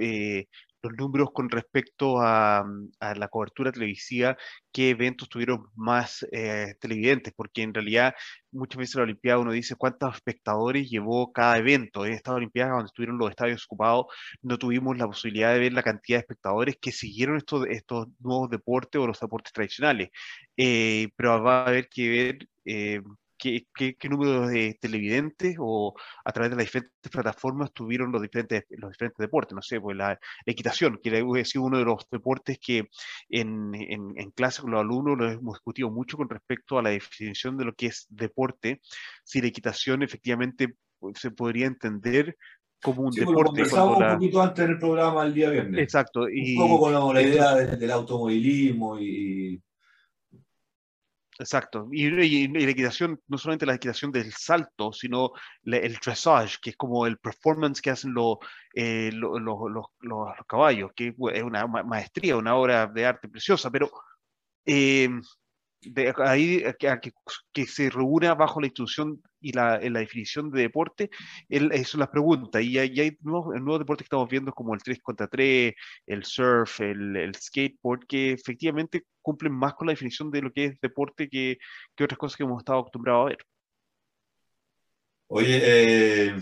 los números con respecto a, la cobertura televisiva, qué eventos tuvieron más eh, televidentes, porque en realidad muchas veces la Olimpiada uno dice cuántos espectadores llevó cada evento. En esta Olimpiada, donde estuvieron los estadios ocupados, no tuvimos la posibilidad de ver la cantidad de espectadores que siguieron estos, estos nuevos deportes o los deportes tradicionales. Eh, pero va a haber que ver eh, qué, qué, número de televidentes o a través de las diferentes plataformas tuvieron los diferentes, los diferentes deportes. No sé, pues la, equitación, que ha sido uno de los deportes que en, en, en, clase con los alumnos lo hemos discutido mucho con respecto a la definición de lo que es deporte. Si la equitación efectivamente pues, se podría entender como un deporte. Lo un poquito antes del programa el día viernes. Exacto. Y, un poco con la, idea del automovilismo y Exacto. Y, la equitación, no solamente la equitación del salto, sino el dressage, que es como el performance que hacen eh, los, caballos, que es una maestría, una obra de arte preciosa, pero eh, ahí que, que, se reúna bajo la institución y la, la definición de deporte, el, son las preguntas. Y hay, hay nuevos, deportes que estamos viendo como el 3 contra 3, el surf, el, el, skateboard, que efectivamente cumplen más con la definición de lo que es deporte que, otras cosas que hemos estado acostumbrados a ver. Oye, eh,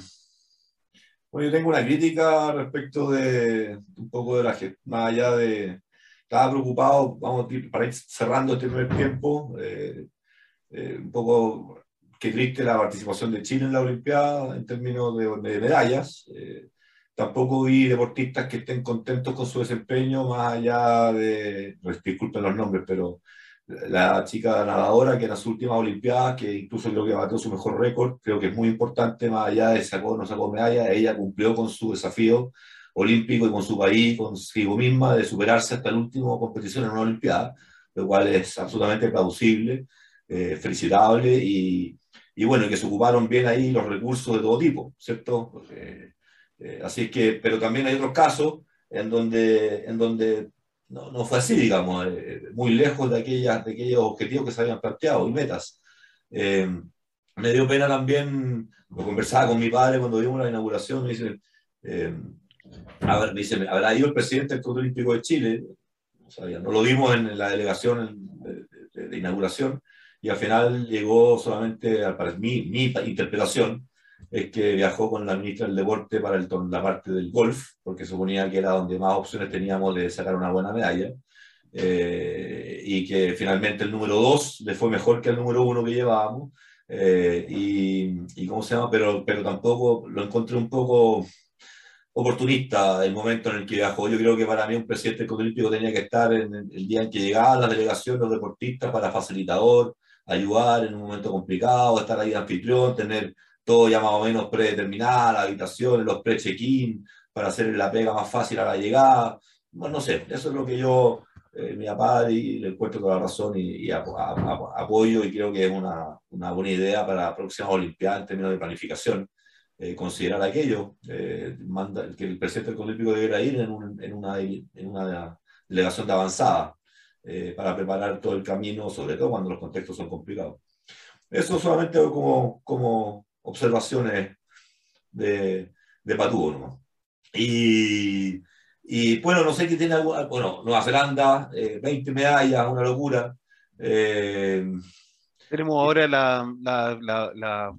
yo tengo una crítica respecto de un poco de la más allá de estaba preocupado, vamos para ir cerrando este primer tiempo, eh, eh, un poco qué triste la participación de Chile en la Olimpiada en términos de, medallas. Eh, tampoco vi deportistas que estén contentos con su desempeño, más allá de, disculpen los nombres, pero la chica nadadora que en las últimas Olimpiadas, que incluso creo que batió su mejor récord, creo que es muy importante, más allá de sacó o no sacó medalla, ella cumplió con su desafío olímpico y con su país, consigo misma, de superarse hasta la última competición en una Olimpiada, lo cual es absolutamente plausible, eh, felicitable y, y, bueno, que se ocuparon bien ahí los recursos de todo tipo, ¿cierto? Eh, eh, así que, pero también hay otros casos en donde, en donde no, no fue así, digamos, muy lejos de, aquellas, de aquellos objetivos que se habían planteado y metas. me dio pena también, lo conversaba con mi padre cuando vimos la inauguración, me dice, a ver, dice, habrá ido el presidente del Club Olímpico de Chile, no lo vimos en la delegación de, inauguración, y al final llegó solamente, al mi, mi interpretación, es que viajó con la ministra del Deporte para el, la parte del golf, porque suponía que era donde más opciones teníamos de sacar una buena medalla, eh, y que finalmente el número 2 le fue mejor que el número 1 que llevábamos, eh, y, y, ¿cómo se llama? Pero, pero tampoco lo encontré un poco oportunista el momento en el que viajó. Yo creo que para mí un presidente olímpico tenía que estar en el día en que llegaban las delegaciones, los deportistas, para facilitador, ayudar en un momento complicado, estar ahí de anfitrión, tener todo ya más o menos predeterminado, las habitaciones, los pre-check-in, para hacer la pega más fácil a la llegada. Bueno, no sé, eso es lo que yo, eh, mi papá, y le encuentro toda la razón y, apoyo y creo que es una, una buena idea para la próxima Olimpiada en términos de planificación eh, considerar aquello, eh, manda, que el presidente del Olímpico debiera ir en, en, una, en, una, delegación de avanzada eh, para preparar todo el camino, sobre todo cuando los contextos son complicados. Eso solamente como, como observaciones de, de Patúo, Y, y, bueno, no sé qué tiene alguna, bueno, Nueva Zelanda, 20 medallas, una locura. Tenemos ahora la, la, la la,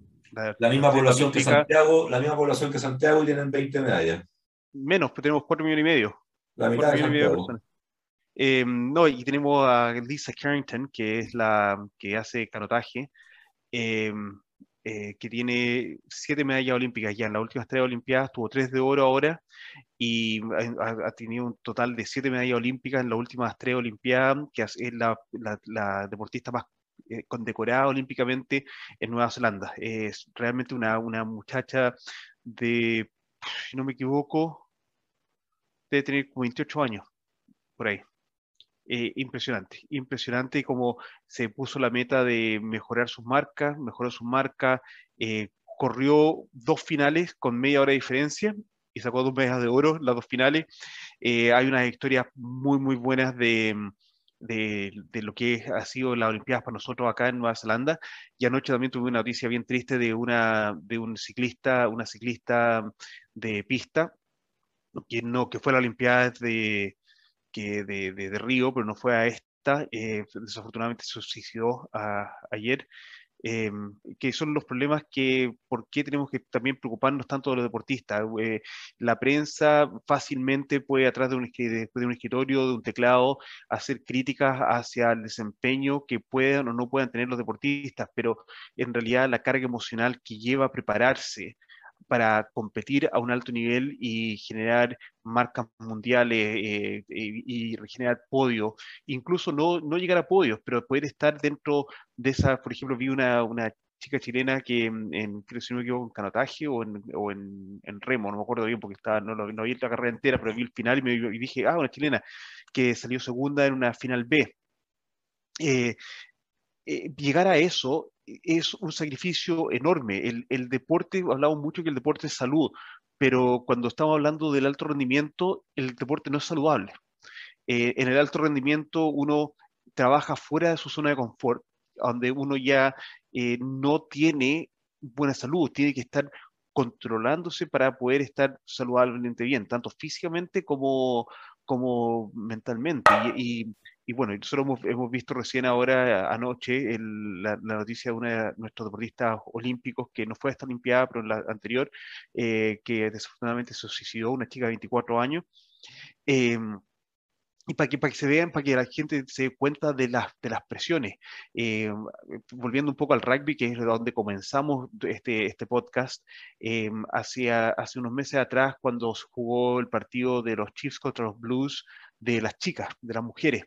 misma población que Santiago, la misma población que Santiago y tienen 20 medallas. Menos, pues tenemos 4 millones y medio. La mitad de Santiago. Em, no, y tenemos a Lisa Carrington, que es la que hace canotaje, em, eh, que tiene siete medallas olímpicas ya en las últimas tres olimpiadas, tuvo tres de oro ahora y ha, tenido un total de siete medallas olímpicas en las últimas tres olimpiadas, que es la, la, deportista más eh, condecorada olímpicamente en Nueva Zelanda. Es realmente una, una muchacha de, si no me equivoco, debe tener 28 años, por ahí. Eh, impresionante, impresionante como se puso la meta de mejorar sus marcas, mejoró sus marcas, eh, corrió dos finales con media hora de diferencia y sacó dos medallas de oro, las dos finales. Hay unas historias muy, muy buenas de, de, de, lo que ha sido las Olimpiadas para nosotros acá en Nueva Zelanda. Y anoche también tuve una noticia bien triste de, una, de un ciclista, una ciclista de pista, que, no, que fue a la Olimpiada de, de, de, Río, pero no fue a esta. Eh, desafortunadamente se suicidó ayer. Eh, que son los problemas que, ¿por qué tenemos que también preocuparnos tanto de los deportistas? Eh, la prensa fácilmente puede, atrás de un, de un escritorio, de un teclado, hacer críticas hacia el desempeño que puedan o no puedan tener los deportistas, pero en realidad la carga emocional que lleva a prepararse para competir a un alto nivel y generar marcas mundiales eh, y, generar podios, incluso no, no llegar a podios, pero poder estar dentro de esa, por ejemplo, vi una, una chica chilena que en, creo si no me equivoco, en canotaje o, en, o en, remo, no me acuerdo bien porque estaba, no, no, vi la carrera entera, pero vi el final y, me, y dije, ah, una chilena que salió segunda en una final B. Eh, eh, llegar a eso es un sacrificio enorme. El, el deporte, hablamos mucho que el deporte es salud, pero cuando estamos hablando del alto rendimiento, el deporte no es saludable. Eh, en el alto rendimiento uno trabaja fuera de su zona de confort, donde uno ya eh, no tiene buena salud, tiene que estar controlándose para poder estar saludablemente bien, tanto físicamente como, como mentalmente. Y, bueno, nosotros hemos, visto recién ahora, anoche, la, noticia de uno de nuestros deportistas olímpicos que no fue a esta Olimpiada, pero en la anterior, eh, que desafortunadamente se suicidó, una chica de 24 años. Em, y para que, para que se vean, para que la gente se dé cuenta de las, de las presiones. Em, volviendo un poco al rugby, que es donde comenzamos este, este podcast, eh, hacia, hace unos meses atrás, cuando jugó el partido de los Chiefs contra los Blues, de las chicas, de las mujeres.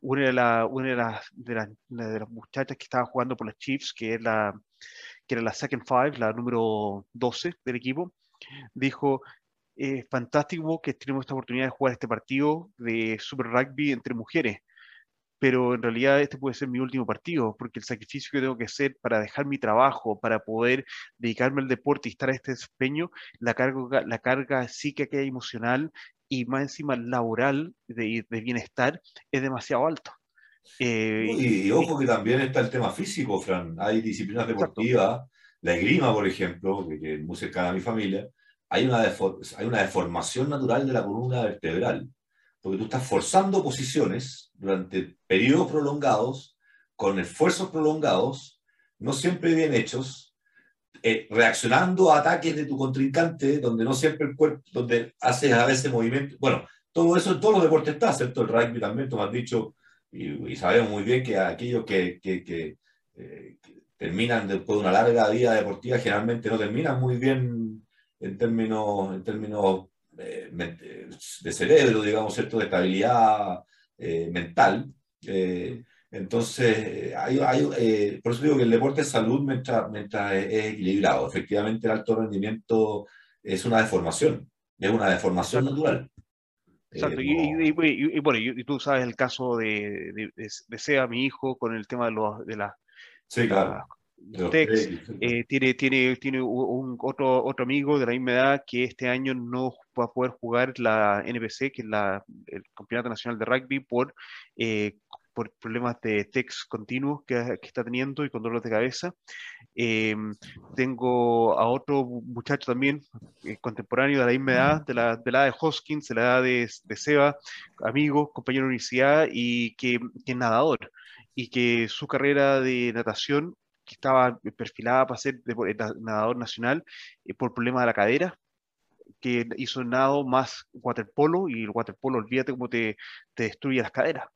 Una de, la, una de, las, de, de las muchachas que estaba jugando por los Chiefs, que, es la, que era la second five, la número 12 del equipo, dijo, es fantástico que tenemos esta oportunidad de jugar este partido de Super Rugby entre mujeres, pero en realidad este puede ser mi último partido, porque el sacrificio que tengo que hacer para dejar mi trabajo, para poder dedicarme al deporte y estar a este desempeño, la carga, la carga psíquica y emocional y más encima laboral de, de bienestar es demasiado alto. Eh, y, ojo que también está el tema físico, Fran. Hay disciplinas deportivas, la esgrima, por ejemplo, que, es muy cercana a mi familia, hay una, hay una deformación natural de la columna vertebral, porque tú estás forzando posiciones durante periodos prolongados, con esfuerzos prolongados, no siempre bien hechos, eh, reaccionando a ataques de tu contrincante, donde no siempre el cuerpo, donde haces a veces movimientos. Bueno, todo eso en todos los deportes está, excepto el rugby también, tú has dicho, y, sabemos muy bien que aquellos que, que, eh, terminan después de una larga vida deportiva generalmente no terminan muy bien en términos, en términos eh, de cerebro, digamos, ¿cierto? de estabilidad mental. Entonces, hay, hay, eh, por eso digo que el deporte es salud mientras, mientras es equilibrado. Efectivamente, el alto rendimiento es una deformación, es una deformación natural. Exacto, eh, y, bueno, y, tú sabes el caso de, de, de, Sea, mi hijo, con el tema de, los, de la... Sí, claro. Eh, tiene tiene, tiene un, otro, otro amigo de la misma edad que este año no va a poder jugar la NBC, que es la, el Campeonato Nacional de Rugby, por por problemas de text continuos que, está teniendo y con dolores de cabeza. Em, tengo a otro muchacho también, eh, contemporáneo de la misma edad, de la, de la edad de Hoskins, de la edad de, de Seba, amigo, compañero de universidad y que, que es nadador y que su carrera de natación que estaba perfilada para ser nadador nacional eh, por problemas de la cadera, que hizo nado más waterpolo y el waterpolo, olvídate cómo te, te destruye las caderas.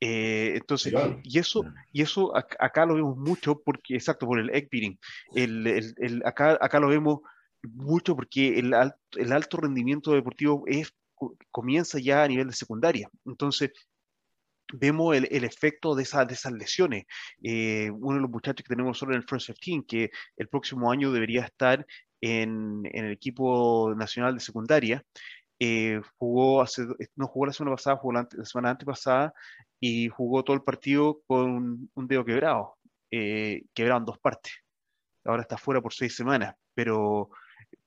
Eh, entonces, y eso, mm. y eso acá, lo vemos mucho porque, exacto, por el egg beating. El, el, acá, acá lo vemos mucho porque el, el alto rendimiento deportivo es, comienza ya a nivel de secundaria. Entonces, vemos el, el, efecto de, esa, de esas lesiones. Eh, uno de los muchachos que tenemos solo en el First 15, que el próximo año debería estar en, en el equipo nacional de secundaria, eh, jugó hace, no jugó la semana pasada, jugó la, semana antepasada y jugó todo el partido con un, dedo quebrado, eh, quebrado en dos partes. Ahora está fuera por seis semanas, pero,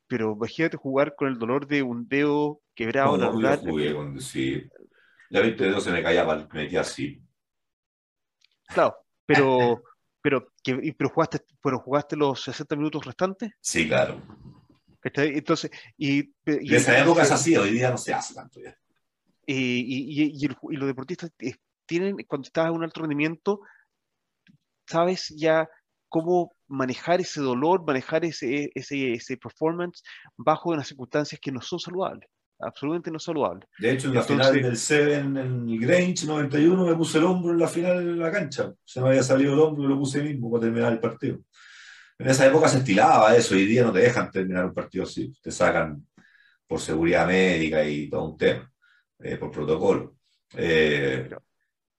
pero imagínate jugar con el dolor de un dedo quebrado. No, no, yo jugué con, sí. La 20 dedos se me caía, me metía así. Claro, pero, pero, que, pero, jugaste, pero jugaste los 60 minutos restantes. Sí, claro. Entonces, y, y esa época es así, hoy día no se hace tanto ya. Y, y, y, los deportistas eh, tienen, cuando estás en un alto rendimiento, sabes ya cómo manejar ese dolor, manejar ese, ese, ese performance bajo unas circunstancias que no son saludables, absolutamente no saludables. De hecho, en la final del Seven en el Grange 91 me puse el hombro en la final de la cancha. Se me había salido el hombro y lo puse mismo para terminar el partido. En esa época se estilaba eso, hoy día no te dejan terminar un partido así, te sacan por seguridad médica y todo un tema, eh, por protocolo. Eh,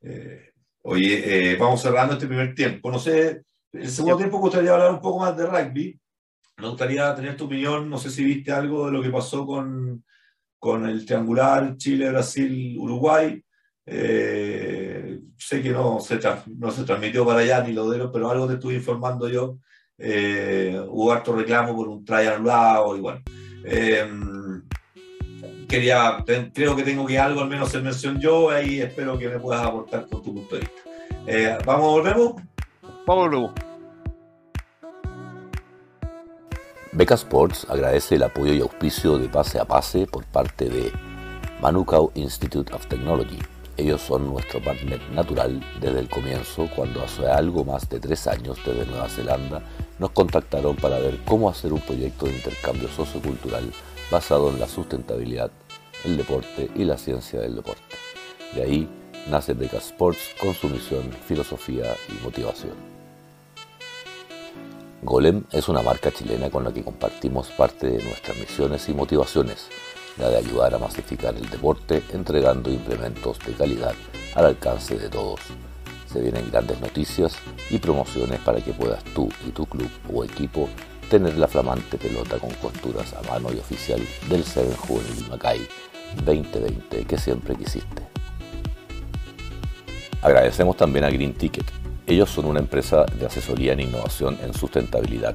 eh, oye, vamos cerrando este primer tiempo. No sé, el segundo tiempo me gustaría hablar un poco más de rugby. Me gustaría tener tu opinión, no sé si viste algo de lo que pasó con, con el triangular Chile, Brasil, Uruguay. sé que no se, no se transmitió para allá ni lo de pero algo te estuve informando yo eh, hubo harto reclamo por un try anulado y bueno. Eh, quería, creo que tengo que algo al menos hacer mención yo y espero que me puedas aportar con tu punto de vista. Eh, ¿Vamos, volvemos? Vamos, volvemos. Beca Sports agradece el apoyo y auspicio de Pase a Pase por parte de Manukau Institute of Technology ellos son nuestro partner natural desde el comienzo, cuando hace algo más de tres años desde Nueva Zelanda nos contactaron para ver cómo hacer un proyecto de intercambio sociocultural basado en la sustentabilidad, el deporte y la ciencia del deporte. De ahí nace Beca Sports con su misión, filosofía y motivación. Golem es una marca chilena con la que compartimos parte de nuestras misiones y motivaciones de ayudar a masificar el deporte entregando implementos de calidad al alcance de todos. Se vienen grandes noticias y promociones para que puedas tú y tu club o equipo tener la flamante pelota con costuras a mano y oficial del Seven Juvenil Macay 2020 que siempre quisiste. Agradecemos también a Green Ticket. Ellos son una empresa de asesoría en innovación en sustentabilidad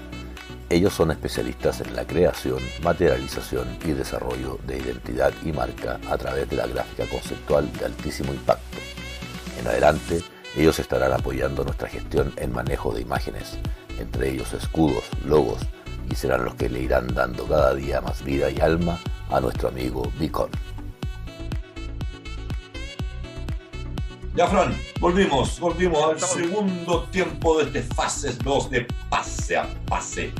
ellos son especialistas en la creación, materialización y desarrollo de identidad y marca a través de la gráfica conceptual de altísimo impacto. En adelante, ellos estarán apoyando nuestra gestión en manejo de imágenes, entre ellos escudos, logos, y serán los que le irán dando cada día más vida y alma a nuestro amigo Beacon. Ya, Fran, volvimos, volvimos al segundo tiempo de este Fases 2 de Pase a Pase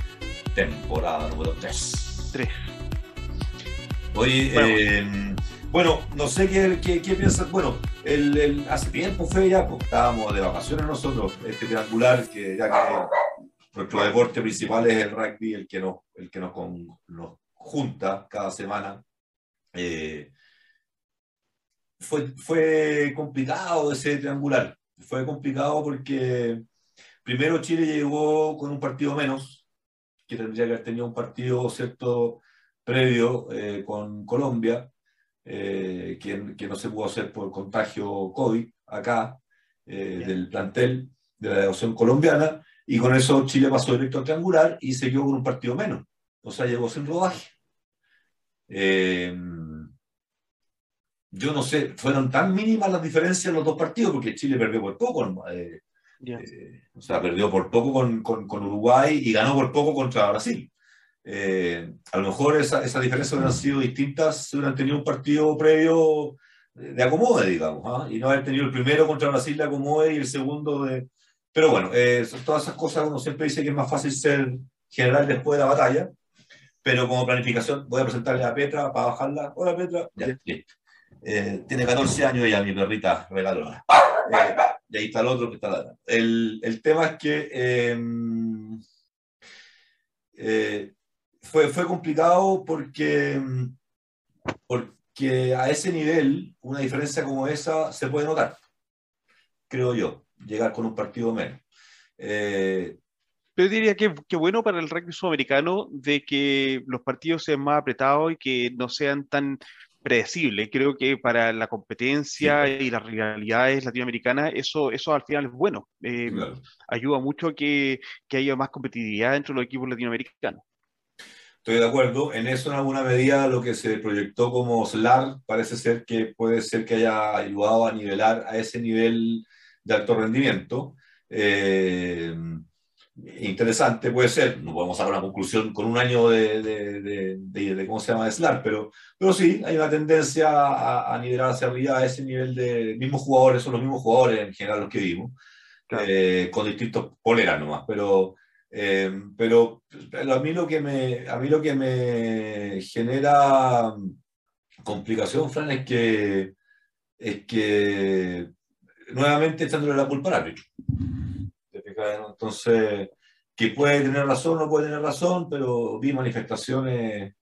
temporada número 3. 3. Oye, bueno, eh, no sé qué, qué, qué piensas. Bueno, el, el, hace tiempo fue ya, pues, estábamos de vacaciones nosotros, este triangular, que ya que nuestro deporte principal es el rugby, el que nos, el que nos, nos junta cada semana. Eh, fue, fue complicado ese triangular. Fue complicado porque primero Chile llegó con un partido menos, que tendría que haber tenido un partido, ¿cierto?, previo eh, con Colombia, eh, que, que, no se pudo hacer por contagio COVID acá, eh, del plantel de la delegación colombiana, y con eso Chile pasó directo al triangular y se quedó con un partido menos. O sea, llegó sin rodaje. yo no sé, fueron tan mínimas las diferencias en los dos partidos, porque Chile perdió por poco. O sea, perdió por poco con, con, con Uruguay y ganó por poco contra Brasil. Eh, a lo mejor esa, esa diferencia hubieran sido distintas si hubieran tenido un partido previo de acomode, digamos, ¿ah? y no haber tenido el primero contra Brasil de acomode y el segundo de... Pero bueno, eh, todas esas cosas uno siempre dice que es más fácil ser general después de la batalla, pero como planificación voy a presentarle a Petra para bajarla. Hola Petra, ya, eh, tiene 14 años ya mi perrita regalona. Y ahí está el otro que está la... El, el tema es que... Em, eh, fue, fue complicado porque, porque a ese nivel una diferencia como esa se puede notar, creo yo, llegar con un partido menos. Eh, pero diría que, que, bueno para el rugby sudamericano de que los partidos sean más apretados y que no sean tan predecibles. Creo que para la competencia y las rivalidades latinoamericanas, eso, eso al final es bueno. Eh, ayuda mucho a que, que haya más competitividad entre los equipos latinoamericanos. Estoy de acuerdo. En eso, en alguna medida, lo que se proyectó como SLAR parece ser que puede ser que haya ayudado a nivelar a ese nivel de alto rendimiento. Eh, interesante puede ser, no podemos sacar una conclusión con un año de, de, de, ¿cómo se llama?, de SLAR, pero, pero sí, hay una tendencia a, a, nivelar hacia arriba a ese nivel de mismos jugadores, son los mismos jugadores en general los que vimos, eh, con distintos poleras nomás, pero eh, pero, a, mí lo que me, a mí lo que me genera complicación, Fran, es que, es que nuevamente echándole la culpa al árbitro. Entonces, que puede tener razón o no puede tener razón, pero vi manifestaciones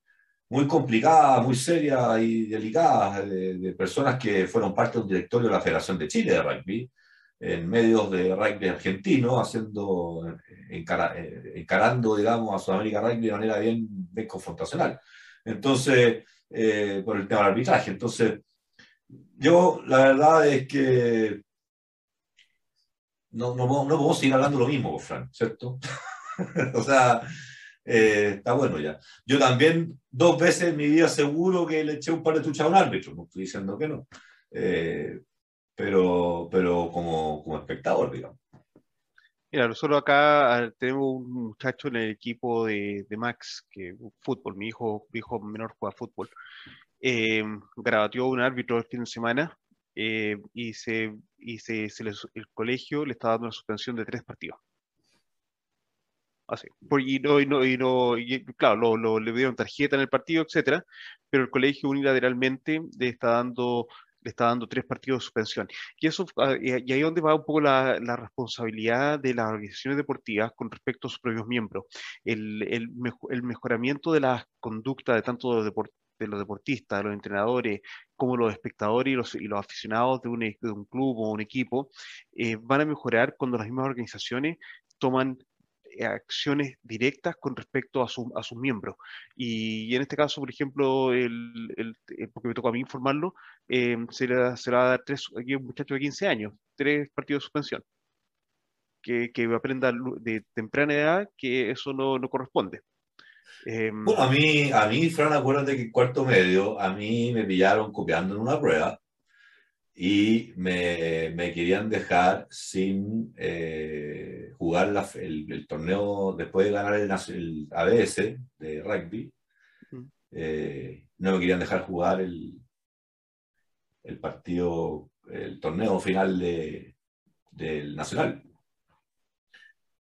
muy complicadas, muy serias y delicadas de, de personas que fueron parte de un directorio de la Federación de Chile de Rugby, en medios de rugby argentino, haciendo, eh, encarando, digamos, a Sudamérica Rugby de manera bien, bien confrontacional. Entonces, eh, por el tema del arbitraje. Entonces, yo la verdad es que no, no, no podemos seguir hablando lo mismo, Fran, ¿cierto? o sea, eh, está bueno ya. Yo también dos veces en mi vida seguro que le eché un par de tuchas a un árbitro, no estoy diciendo que no pero, pero como, como espectador, digamos. Mira, nosotros acá tenemos un muchacho en el equipo de, de Max, que fútbol, mi hijo, mi hijo menor juega fútbol. Eh, grabateó un árbitro el fin de semana eh, y, se, y se, el colegio le está dando una suspensión de tres partidos. Así. y no, y no, y no claro, lo, lo, le dieron tarjeta en el partido, etcétera, pero el colegio unilateralmente le está dando le está dando tres partidos de suspensión. Y, eso, ah, y ahí es donde va un poco la, la, responsabilidad de las organizaciones deportivas con respecto a sus propios miembros. El, el, el mejoramiento de la conducta de tanto de, de los deportistas, de los entrenadores, como los espectadores y los, y los aficionados de un, de un, club o un equipo, eh, van a mejorar cuando las mismas organizaciones toman eh, acciones directas con respecto a, su, a sus miembros. Y, en este caso, por ejemplo, el, el, eh, porque me tocó a mí informarlo, se, le, se, le, va a dar tres, aquí un muchacho de 15 años, tres partidos de suspensión. Que, que aprenda de temprana edad que eso no, no corresponde. Bueno, a mí, a mí, Fran, acuérdate que en cuarto medio, a mí me pillaron copiando en una prueba y me, me querían dejar sin eh, jugar la, el, el, torneo después de ganar el, el ABS de rugby. Eh, no me querían dejar jugar el, el partido, el torneo final de, del Nacional.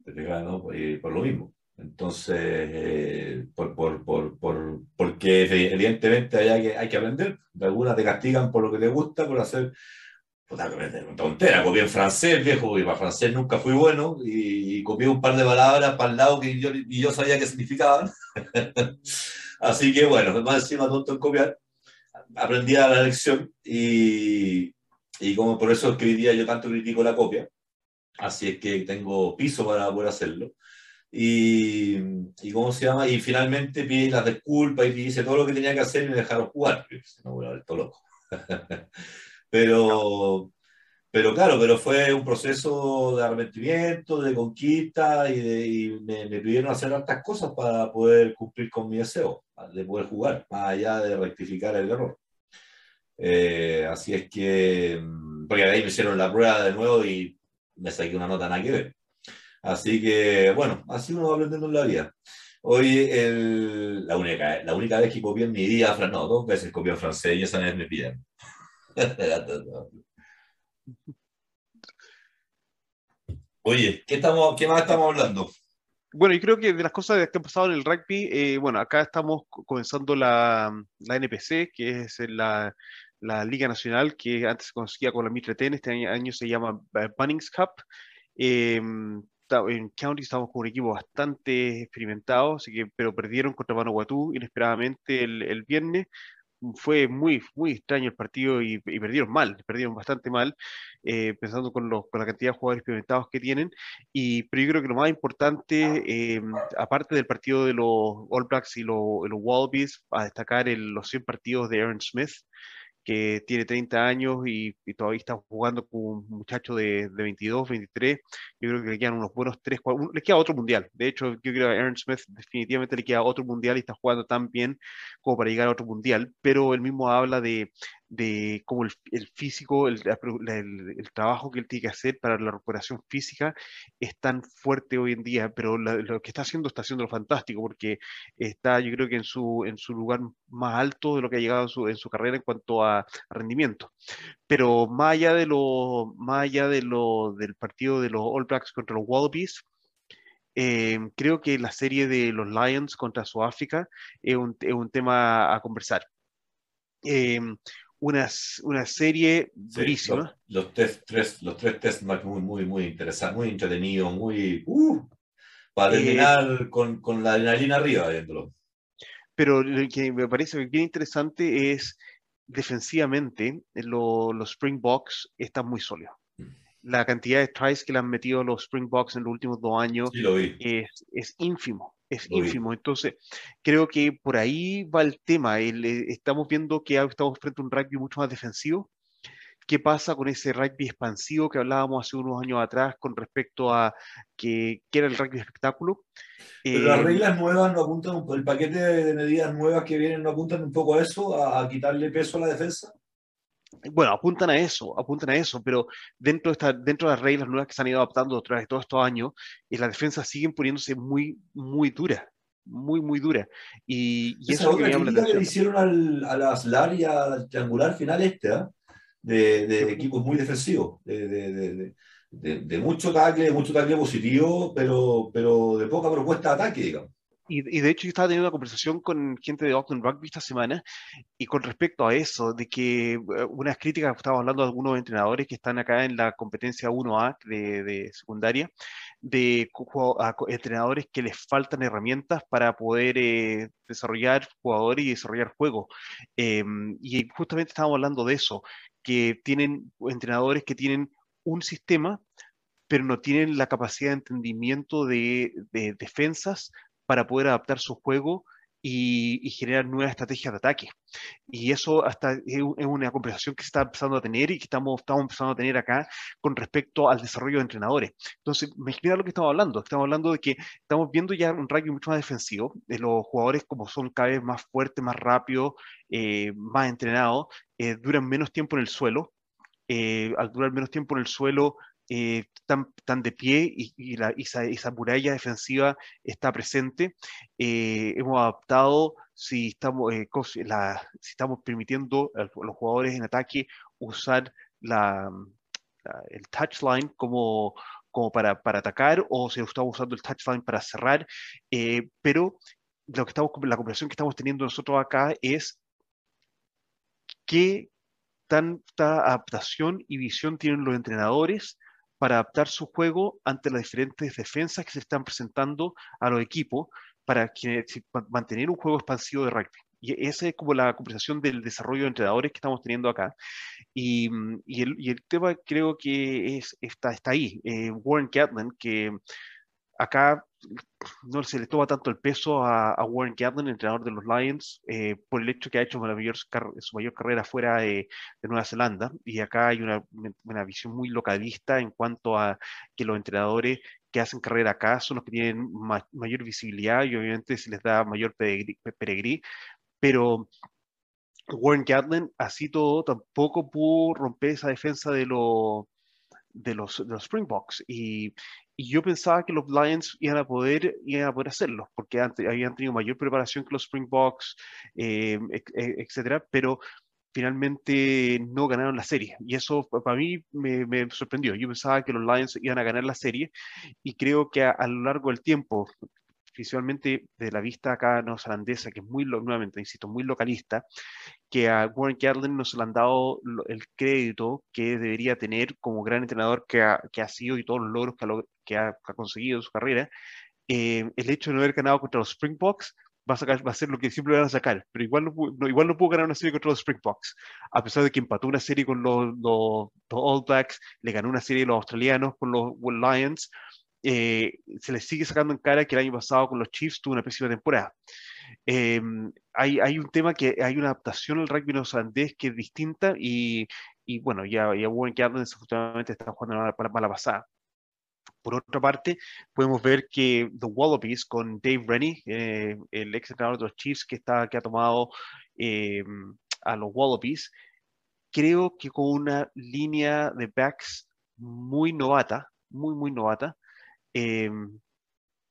Eh, por lo mismo. Entonces, eh, por, por, por, por, porque evidentemente hay que, hay que aprender. De algunas te castigan por lo que te gusta, por hacer puta, tontera. Copié en francés, viejo, y para francés nunca fui bueno, y, y copié un par de palabras para el lado que yo, y yo sabía qué significaban. Así que bueno, más encima tonto en copiar. aprendía la lección y, y como por eso es yo tanto critico la copia, así es que tengo piso para poder hacerlo. Y, y, ¿cómo se llama? Y finalmente pide las disculpas y dice todo lo que tenía que hacer y me dejaron jugar. No ver todo loco. pero, pero claro, pero fue un proceso de arrepentimiento, de conquista y, de, y me, me, pidieron hacer hartas cosas para poder cumplir con mi deseo, de poder jugar, más allá de rectificar el error. Eh, así es que, mm, porque ahí me hicieron la prueba de nuevo y me saqué una nota nada que ver. Así que, bueno, así uno va aprendiendo en la vida. Hoy, el, la, única, la única vez que copié en mi vida, no, dos veces copié en francés y esa vez me piden. Oye, ¿qué, estamos, ¿qué más estamos hablando? Bueno, yo creo que de las cosas que han pasado en el rugby, eh, bueno, acá estamos comenzando la, la NPC, que es la, la, Liga Nacional, que antes se conocía con la Mitre Ten, este año, año, se llama eh, Bunnings Cup. Eh, en County estamos con un equipo bastante experimentado, así que, pero perdieron contra Vanuatu inesperadamente el, el viernes. Fue muy, muy extraño el partido y, y perdieron mal, perdieron bastante mal, eh, pensando con, los, con, la cantidad de jugadores experimentados que tienen. Y, pero yo creo que lo más importante, eh, aparte del partido de los All Blacks y los, los Wallabies, a destacar el, los 100 partidos de Aaron Smith, que tiene 30 años y, todavía está jugando con un muchacho de, de, 22, 23. Yo creo que le quedan unos buenos 3, 4, le queda otro mundial. De hecho, yo creo que Aaron Smith definitivamente le queda otro mundial y está jugando tan bien como para llegar a otro mundial, pero él mismo habla de, de cómo el, el físico, el, el, el, trabajo que él tiene que hacer para la recuperación física es tan fuerte hoy en día, pero la, lo que está haciendo está haciendo lo fantástico, porque está yo creo que en su, en su lugar más alto de lo que ha llegado en su, en su carrera en cuanto a, a, rendimiento. Pero más allá, de lo, más allá de lo, del partido de los All Blacks contra los Wallabies, eh, creo que la serie de los Lions contra Sudáfrica es un, es un tema a conversar. Eh, una, una serie sí, durísima. Los, los, test, tres, los tres test muy, muy, muy interesantes, muy entretenidos, muy... Uh, para terminar eh, con, con, la adrenalina arriba dentro. Pero lo que me parece bien interesante es defensivamente lo, los Springboks están muy sólidos. Mm. La cantidad de tries que le han metido los Springboks en los últimos dos años sí, es, es ínfimo es ínfimo. Entonces, creo que por ahí va el tema. El, eh, estamos viendo que estamos frente a un rugby mucho más defensivo. ¿Qué pasa con ese rugby expansivo que hablábamos hace unos años atrás con respecto a que, que era el rugby espectáculo? Pero eh, las reglas nuevas no apuntan, el paquete de medidas nuevas que vienen no apuntan un poco a eso, a, a quitarle peso a la defensa bueno, apuntan a eso, apuntan a eso, pero dentro de, esta, dentro de las reglas nuevas que se han ido adaptando a través de todos estos años, eh, las defensas siguen poniéndose muy, muy duras, muy, muy duras. Y, y eso es lo que me llama la atención. le hicieron al, a las LAR y al triangular final este, ¿eh? de, de equipos muy defensivos, de, de, de, mucho tackle, de mucho tackle positivo, pero, pero de poca propuesta de ataque, digamos. Y, y, de hecho yo estaba teniendo una conversación con gente de Auckland Rugby esta semana y con respecto a eso, de que unas críticas, estaba hablando de algunos entrenadores que están acá en la competencia 1A de, de secundaria, de a, entrenadores que les faltan herramientas para poder eh, desarrollar jugadores y desarrollar juegos. Eh, y justamente estábamos hablando de eso, que tienen entrenadores que tienen un sistema pero no tienen la capacidad de entendimiento de, de defensas para poder adaptar su juego y, generar nuevas estrategias de ataque. Y eso hasta es una conversación que se está empezando a tener y que estamos, estamos empezando a tener acá con respecto al desarrollo de entrenadores. Entonces, me explica lo que estamos hablando. Estamos hablando de que estamos viendo ya un rugby mucho más defensivo, de los jugadores como son cada vez más fuertes, más rápidos, eh, más entrenados, eh, duran menos tiempo en el suelo. Eh, al durar menos tiempo en el suelo, eh, están, de pie y, esa, muralla defensiva está presente. Eh, hemos adaptado, si estamos, eh, si estamos permitiendo a los jugadores en ataque usar el touchline como, como para, para, atacar o si estamos usando el touchline para cerrar, eh, pero lo que estamos, la conversación que estamos teniendo nosotros acá es qué tanta adaptación y visión tienen los entrenadores para adaptar su juego ante las diferentes defensas que se están presentando a los equipos para mantener un juego expansivo de rugby. Y esa es como la conversación del desarrollo de entrenadores que estamos teniendo acá. Y, y, el, tema creo que es, está, ahí. Eh, Warren Gatland, que acá no se le toma tanto el peso a, a Warren Gatland, entrenador de los Lions, eh, por el hecho que ha hecho mayor, su mayor carrera fuera de, Nueva Zelanda. Y acá hay una, visión muy localista en cuanto a que los entrenadores que hacen carrera acá son los que tienen ma mayor visibilidad y obviamente se les da mayor peregrí, pero Warren Gatland, así todo, tampoco pudo romper esa defensa de, los, de los Springboks. Y, y, yo pensaba que los Lions iban a poder, iban a poder hacerlo, porque antes, habían tenido mayor preparación que los Springboks, eh, etcétera, pero finalmente no ganaron la serie. Y eso para mí me, me, sorprendió. Yo pensaba que los Lions iban a ganar la serie y creo que a, a lo largo del tiempo, principalmente de la vista acá neozelandesa, que es muy, nuevamente, insisto, muy localista, que a Warren Gatland no se le han dado el crédito que debería tener como gran entrenador que ha, que ha sido y todos los logros que ha, que ha, que ha conseguido en su carrera. Eh, el hecho de no haber ganado contra los Springboks va a, sacar, va a ser lo que siempre van a sacar, pero igual no, no, igual no pudo ganar una serie contra los Springboks, a pesar de que empató una serie con los, los, los All Blacks, le ganó una serie de los australianos con los Lions, eh, se le sigue sacando en cara que el año pasado con los Chiefs tuvo una pésima temporada. Eh, hay, hay, un tema que hay una adaptación al rugby neozelandés que es distinta y, y bueno, ya, ya Warren Gatland desafortunadamente está jugando para mala, pasada. Por otra parte, podemos ver que The Wallabies con Dave Rennie, eh, el ex entrenador de los Chiefs que, está, que ha tomado eh, a los Wallabies, creo que con una línea de backs muy novata, muy, muy novata, eh,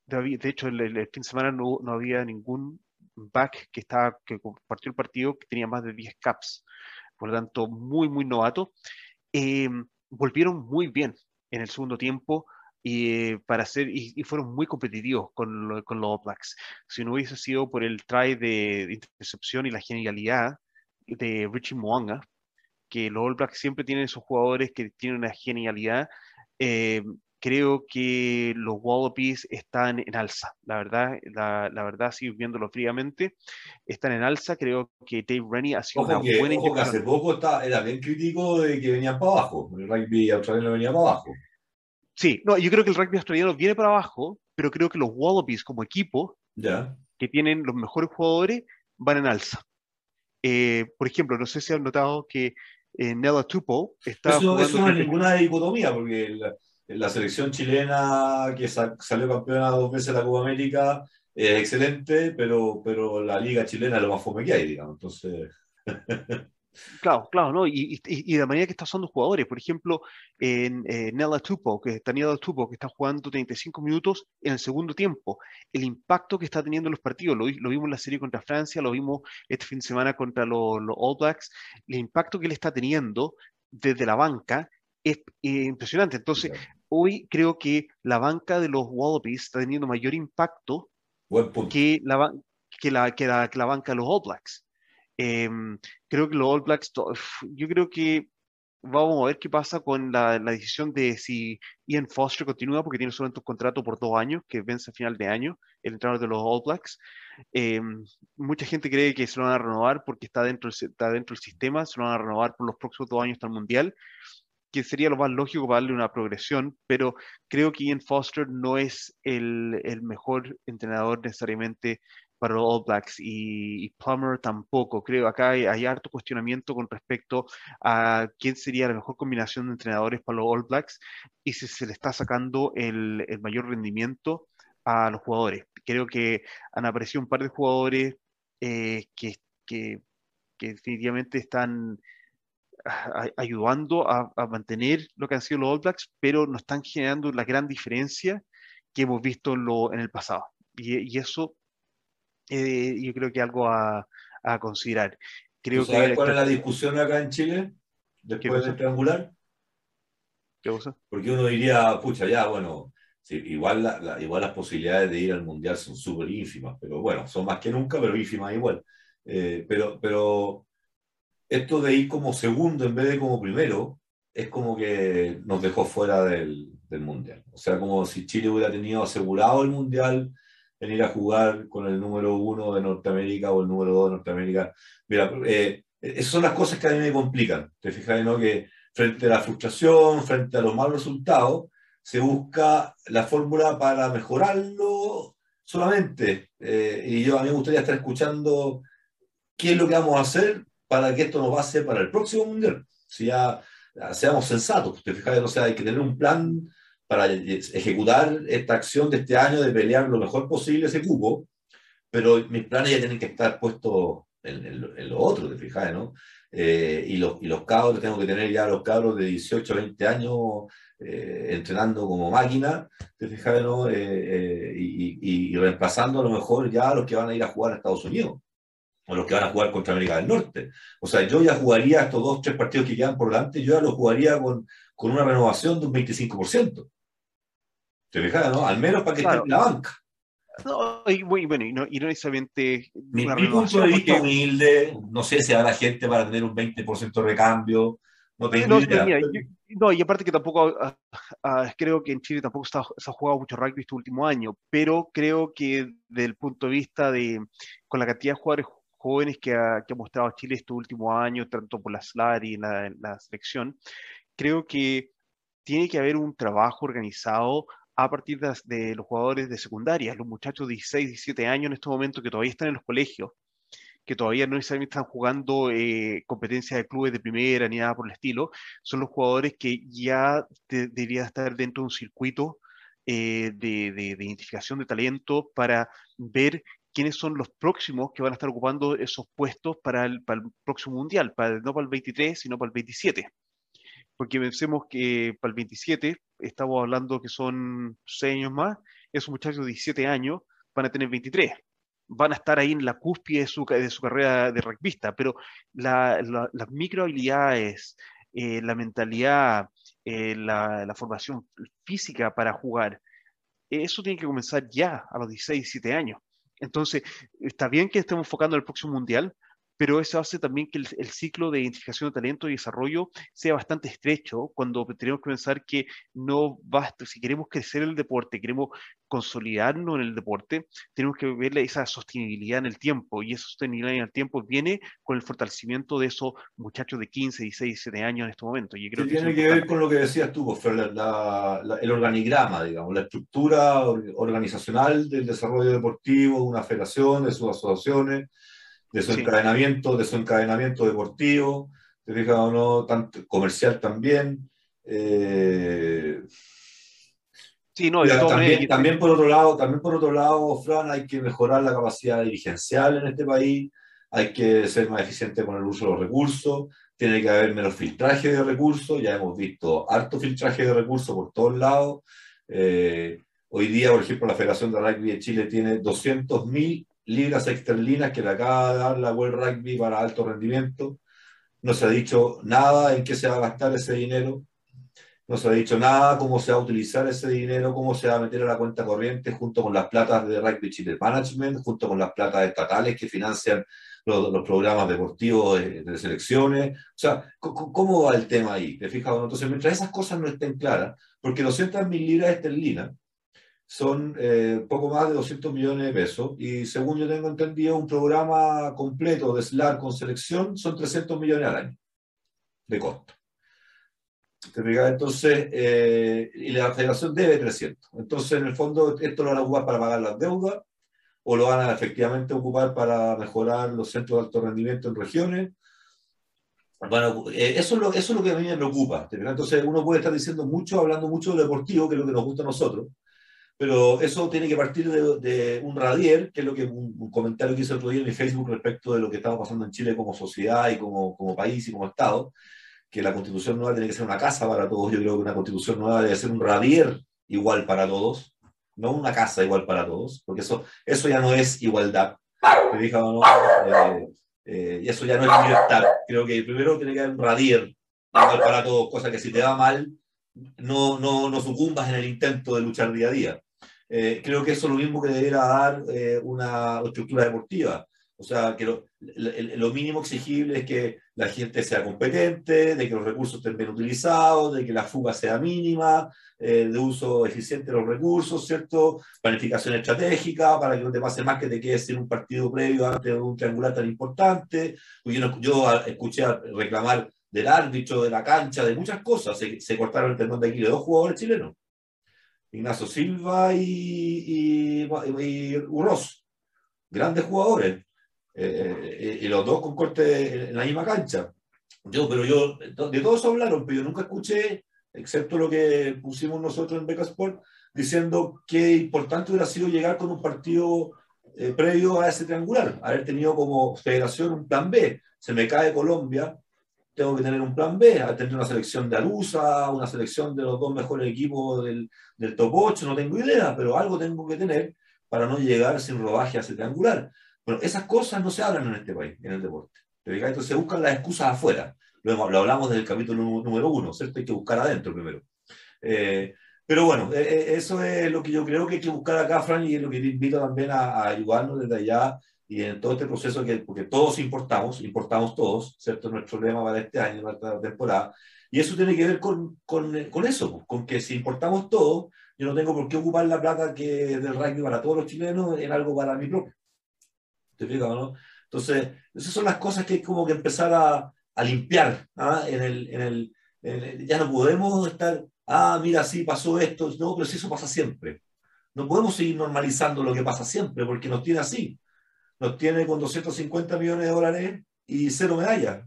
de, hecho, el, el, fin de semana no, no, había ningún back que, estaba, que compartió el partido que tenía más de 10 caps. Por lo tanto, muy, muy novato. Eh, volvieron muy bien en el segundo tiempo y, para hacer, y, y fueron muy competitivos con, lo, con los All Blacks. Si no hubiese sido por el try de, de intercepción y la genialidad de Richie Moanga, que los All Blacks siempre tienen esos jugadores que tienen una genialidad, eh, creo que los Wallabies están en alza. La verdad, la, la verdad, sí, viéndolo fríamente, están en alza. Creo que Dave Rennie ha sido ojo una que, buena ojo que hace poco está, era bien crítico de que venían para abajo. El rugby australiano venía para abajo. Sí, no, yo creo que el rugby australiano viene para abajo, pero creo que los Wallabies como equipo, que tienen los mejores jugadores, van en alza. Eh, por ejemplo, no sé si han notado que eh, Nella Tupo está. Eso, eso no es ninguna dicotomía, porque el, la selección chilena que salió campeona dos veces en la Copa América es excelente, pero, pero la liga chilena es lo más fome que hay, digamos. Entonces. Claro, claro, ¿no? Y, y, y, de la manera que están usando jugadores, por ejemplo, en eh, Nella Tupo, que Nella Tupo, que está jugando 35 minutos en el segundo tiempo, el impacto que está teniendo en los partidos, lo, lo, vimos en la serie contra Francia, lo vimos este fin de semana contra los, los All Blacks, el impacto que le está teniendo desde la banca es eh, impresionante. Entonces, hoy creo que la banca de los Wallabies está teniendo mayor impacto que la, que, la, que, la, que la banca de los All Blacks. Eh, creo que los All Blacks, yo creo que vamos a ver qué pasa con la, la, decisión de si Ian Foster continúa, porque tiene solamente un contrato por dos años, que vence a final de año, el entrenador de los All Blacks. Eh, mucha gente cree que se lo van a renovar porque está dentro, está dentro del sistema, se lo van a renovar por los próximos dos años hasta el Mundial que sería lo más lógico para darle una progresión, pero creo que Ian Foster no es el, el mejor entrenador necesariamente para los All Blacks y, y Plummer tampoco. Creo acá hay, harto cuestionamiento con respecto a quién sería la mejor combinación de entrenadores para los All Blacks y si se le está sacando el, el mayor rendimiento a los jugadores. Creo que han aparecido un par de jugadores eh, que, que, que definitivamente están ayudando a, a, mantener lo que han sido los All Blacks, pero no están generando la gran diferencia que hemos visto en, lo, en el pasado. Y, y eso eh, yo creo que algo a, a considerar. Creo sabes que, cuál es la discusión acá en Chile después del triangular? ¿Qué cosa? Porque uno diría, pucha, ya, bueno, sí, igual, la, la, igual las posibilidades de ir al mundial son súper ínfimas, pero bueno, son más que nunca, pero ínfimas igual. Eh, pero, pero esto de ir como segundo en vez de como primero es como que nos dejó fuera del, mundial. O sea, como si Chile hubiera tenido asegurado el mundial venir a jugar con el número uno de Norteamérica o el número dos de Norteamérica. Mira, eh, esas son las cosas que a mí me complican. Te fijas, ¿no? Que frente a la frustración, frente a los malos resultados, se busca la fórmula para mejorarlo solamente. Eh, y yo a mí me gustaría estar escuchando qué es lo que vamos a hacer para que esto nos pase para el próximo mundial. Si ya, seamos sensatos, te fijas, o sea, hay que tener un plan para ejecutar esta acción de este año de pelear lo mejor posible ese cupo, pero mis planes ya tienen que estar puestos en, lo otro, te fijas, ¿no? Eh, y, los, y los cabros, tengo que tener ya los cabros de 18 20 años eh, entrenando como máquina, te fijas, ¿no? Eh, y, y, reemplazando a lo mejor ya a los que van a ir a jugar a Estados Unidos o los que van a jugar contra América del Norte. O sea, yo ya jugaría estos dos, tres partidos que quedan por delante, yo ya los jugaría con, con una renovación de un 25%. ¿Te fijas, no? Al menos para que esté en la banca. No, y, bueno, y no, y no necesariamente. Mi, mi punto de vista humilde, no sé si habrá gente para tener un 20% de recambio. No tengo idea. no, y aparte que tampoco, ah, ah, creo que en Chile tampoco se ha, jugado mucho rugby este último año, pero creo que desde el punto de vista de, con la cantidad de jugadores jóvenes que ha, que ha mostrado Chile este último año, tanto por la SLAR y la, la selección, creo que tiene que haber un trabajo organizado a partir de, los jugadores de secundaria, los muchachos de 16, 17 años en este momento que todavía están en los colegios, que todavía no necesariamente están jugando eh, competencias de clubes de primera ni nada por el estilo, son los jugadores que ya deberían estar dentro de un circuito eh, de, identificación de talento para ver quiénes son los próximos que van a estar ocupando esos puestos para el, para el próximo mundial, para, no para el 23, sino para el 27 porque pensemos que para el 27, estamos hablando que son 6 años más, esos muchachos de 17 años van a tener 23. Van a estar ahí en la cúspide de su, de su carrera de rugbyista, pero la, las micro habilidades, eh, la mentalidad, eh, la, la, formación física para jugar, eso tiene que comenzar ya a los 16, 17 años. Entonces, está bien que estemos enfocando el próximo mundial, pero eso hace también que el, ciclo de identificación de talento y desarrollo sea bastante estrecho cuando tenemos que pensar que no basta, si queremos crecer el deporte, queremos consolidarnos en el deporte, tenemos que ver esa sostenibilidad en el tiempo y esa sostenibilidad en el tiempo viene con el fortalecimiento de esos muchachos de 15, 16, 17 años en este momento. Y creo que tiene que ver con lo que decías tú, pues, el organigrama, digamos, la estructura organizacional del desarrollo deportivo, de una federación, de sus asociaciones de su encadenamiento, de su encadenamiento deportivo, te fijas o no, tanto comercial también. Eh, sí, no, también, también, por otro lado, también por otro lado, Fran, hay que mejorar la capacidad dirigencial en este país, hay que ser más eficiente con el uso de los recursos, tiene que haber menos filtraje de recursos, ya hemos visto harto filtraje de recursos por todos lados. Eh, hoy día, por ejemplo, la Federación de Rugby de Chile tiene 200.000 libras esterlinas que le acaba de dar la World Rugby para alto rendimiento. No se ha dicho nada en qué se va a gastar ese dinero. No se ha dicho nada cómo se va a utilizar ese dinero, cómo se va a meter a la cuenta corriente junto con las platas de Rugby Chile Management, junto con las platas estatales que financian los, programas deportivos de, selecciones. O sea, ¿cómo va el tema ahí? ¿Te fijas? Entonces, mientras esas cosas no estén claras, porque 200 mil libras esterlinas son eh, poco más de 200 millones de pesos y según yo tengo entendido, un programa completo de SLAR con selección son 300 millones al año de costo. Entonces, eh, y la federación debe 300. Entonces, en el fondo, esto lo van a ocupar para pagar las deudas o lo van a efectivamente ocupar para mejorar los centros de alto rendimiento en regiones. Bueno, eh, eso, es lo, eso es lo que a mí me preocupa. Entonces, uno puede estar diciendo mucho, hablando mucho de deportivo, que es lo que nos gusta a nosotros, pero eso tiene que partir de, un radier, que es lo que un, comentario que hice otro día en mi Facebook respecto de lo que estaba pasando en Chile como sociedad y como, como país y como Estado, que la constitución nueva tiene que ser una casa para todos. Yo creo que una constitución nueva debe ser un radier igual para todos, no una casa igual para todos, porque eso, eso ya no es igualdad. ¿Te no? Eh, eh, y eso ya no es libertad. Creo que primero tiene que haber un radier igual para todos, cosa que si te va mal, no, no, no sucumbas en el intento de luchar día a día. Eh, creo que eso es lo mismo que debería dar eh, una estructura deportiva. O sea, que lo, lo, mínimo exigible es que la gente sea competente, de que los recursos estén bien utilizados, de que la fuga sea mínima, eh, de uso eficiente de los recursos, ¿cierto? Planificación estratégica para que no te pase más que te quedes sin un partido previo antes de un triangular tan importante. Yo, yo escuché reclamar del árbitro, de la cancha, de muchas cosas. Se, se cortaron el tendón de aquí de dos jugadores chilenos. Ignacio Silva y, y, y Urros, grandes jugadores. Eh, eh, y los dos con corte en la misma cancha. Yo, pero yo, de todos hablaron, pero yo nunca escuché, excepto lo que pusimos nosotros en Beca Sport, diciendo que importante hubiera sido llegar con un partido eh, previo a ese triangular, haber tenido como federación un plan B. Se me cae Colombia, tengo que tener un plan B, tener una selección de Alusa, una selección de los dos mejores equipos del, del top 8, no tengo idea, pero algo tengo que tener para no llegar sin rodaje a ese triangular. Bueno, esas cosas no se hablan en este país, en el deporte. Entonces se buscan las excusas afuera. Lo, lo hablamos del capítulo número uno, ¿cierto? Hay que buscar adentro primero. Eh, pero bueno, eh, eh, eso es lo que yo creo que hay que buscar acá, Fran, y es lo que te invito también a, ayudarnos desde allá y en todo este proceso, que, porque todos importamos, importamos todos, ¿cierto? Nuestro lema para este año, para esta temporada. Y eso tiene que ver con, con, con eso, con que si importamos todo, yo no tengo por qué ocupar la plata que del rugby para todos los chilenos en algo para mi propio. Entonces, esas son las cosas que hay como que empezar a, a limpiar ¿ah? en, el, en, el, Ya no podemos estar, ah, mira, sí pasó esto, no, pero si eso pasa siempre. No podemos seguir normalizando lo que pasa siempre, porque nos tiene así. Nos tiene con 250 millones de dólares y cero medallas.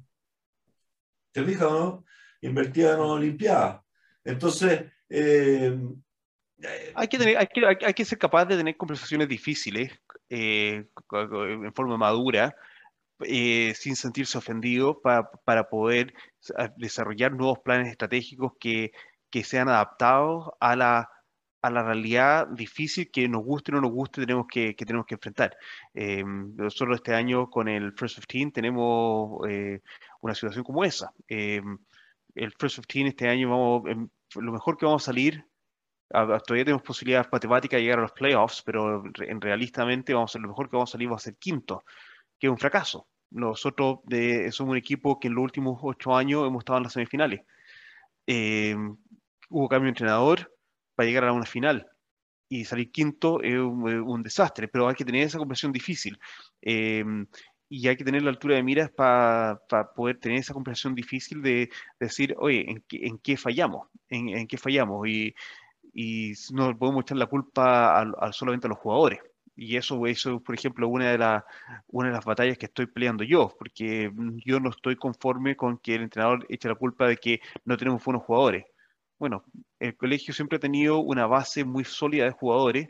¿Te fijas o no? Invertida no limpiada. Entonces, eh, hay que, tener, hay, que, hay, que, ser capaz de tener conversaciones difíciles eh, en forma madura, eh, sin sentirse ofendido, para, para poder desarrollar nuevos planes estratégicos que, que sean adaptados a la, a la realidad difícil que nos guste o no nos guste tenemos que, que tenemos que enfrentar. Eh, nosotros este año con el First 15 tenemos una situación como esa. el First 15 este año vamos, lo mejor que vamos a salir todavía tenemos posibilidades matemáticas de llegar a los playoffs, pero en realistamente vamos a lo mejor que vamos a salir va a ser quinto, que es un fracaso. Nosotros de, somos un equipo que en los últimos ocho años hemos estado en las semifinales. Eh, hubo cambio de entrenador para llegar a una final y salir quinto es un, desastre, pero hay que tener esa conversión difícil. Eh, y hay que tener la altura de miras para poder tener esa comprensión difícil de, decir, oye, ¿en qué, en qué fallamos? ¿En, ¿En, qué fallamos? Y, y no podemos echar la culpa a, solamente a los jugadores. Y eso, eso por ejemplo, una de, la, una de las batallas que estoy peleando yo, porque yo no estoy conforme con que el entrenador eche la culpa de que no tenemos buenos jugadores. Bueno, el colegio siempre ha tenido una base muy sólida de jugadores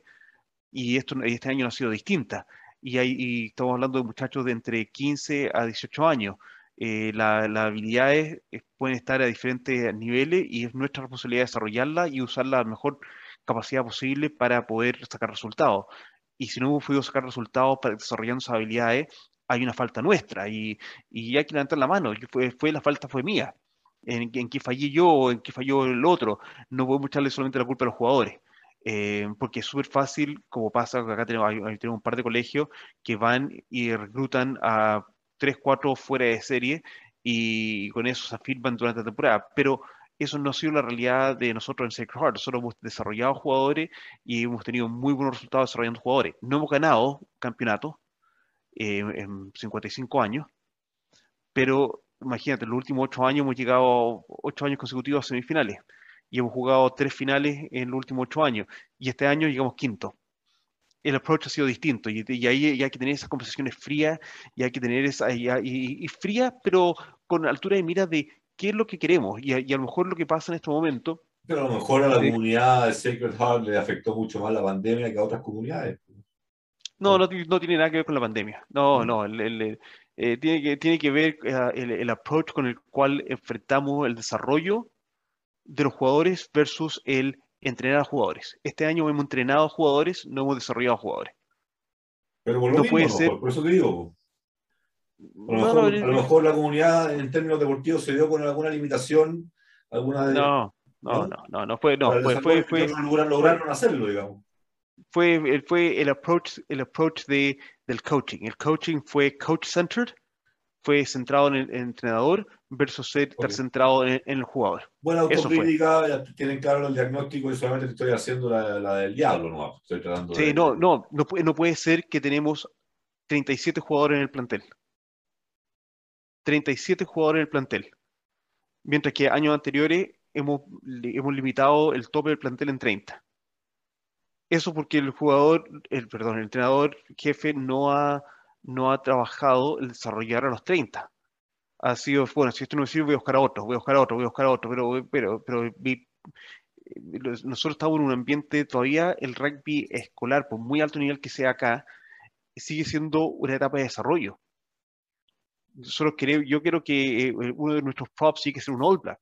y esto, este año no ha sido distinta. Y, hay, y estamos hablando de muchachos de entre 15 a 18 años. Eh, las habilidades eh, pueden estar a diferentes niveles y es nuestra responsabilidad desarrollarla y usarla a la mejor capacidad posible para poder sacar resultados. Y si no hemos podido sacar resultados para desarrollando esas habilidades, hay una falta nuestra y, y hay que levantar la mano. Fue, fue la falta fue mía. En, en que fallé yo o en que falló el otro. No podemos echarle solamente la culpa a los jugadores. Eh, porque es súper fácil, como pasa, acá tenemos, un par de colegios que van y reclutan a 3, 4 fuera de serie y con eso se afirman durante la temporada. Pero eso no ha sido la realidad de nosotros en Sacred Heart. Nosotros hemos desarrollado jugadores y hemos tenido muy buenos resultados desarrollando jugadores. No hemos ganado campeonato eh, en 55 años, pero imagínate, en los últimos 8 años hemos llegado 8 años consecutivos a semifinales y hemos jugado 3 finales en los últimos 8 años y este año llegamos quinto el approach ha sido distinto y, ahí hay que tener esas conversaciones frías y hay que tener esa, y, frías, pero con altura de mira de qué es lo que queremos y a, lo mejor lo que pasa en este momento. Pero a lo mejor a la comunidad de Sacred Heart le afectó mucho más la pandemia que a otras comunidades. No, no, no tiene nada que ver con la pandemia. No, mm. no, eh, tiene, que, tiene que ver uh, el, el approach con el cual enfrentamos el desarrollo de los jugadores versus el entrenar a jugadores. Este año hemos entrenado a jugadores, no hemos desarrollado jugadores. Pero por lo mismo, puede ser... por eso te digo. A lo, mejor, la comunidad en términos deportivos se dio con alguna limitación, alguna de... No, no, no, no, no fue, no, fue, fue, lograron, hacerlo, digamos. Fue, fue el approach, el approach de, del coaching. El coaching fue coach-centered, fue centrado en el entrenador versus ser, estar centrado en, el jugador. Buena autocrítica, tienen claro el diagnóstico y solamente estoy haciendo la, la del diablo, ¿no? Estoy tratando sí, no, no, no, no puede ser que tenemos 37 jugadores en el plantel. 37 jugadores en el plantel. Mientras que años anteriores hemos, hemos limitado el tope del plantel en 30. Eso porque el jugador, el, perdón, el entrenador jefe no ha, no ha trabajado el desarrollar a los 30. Ha sido, bueno, si esto no me sirve, voy a buscar a otro, voy a buscar a otro, voy a buscar a otro, pero, pero, pero nosotros estamos en un ambiente todavía, el rugby escolar, por muy alto nivel que sea acá, sigue siendo una etapa de desarrollo. Nosotros queremos, yo quiero que eh, uno de nuestros props siga ser un All Black.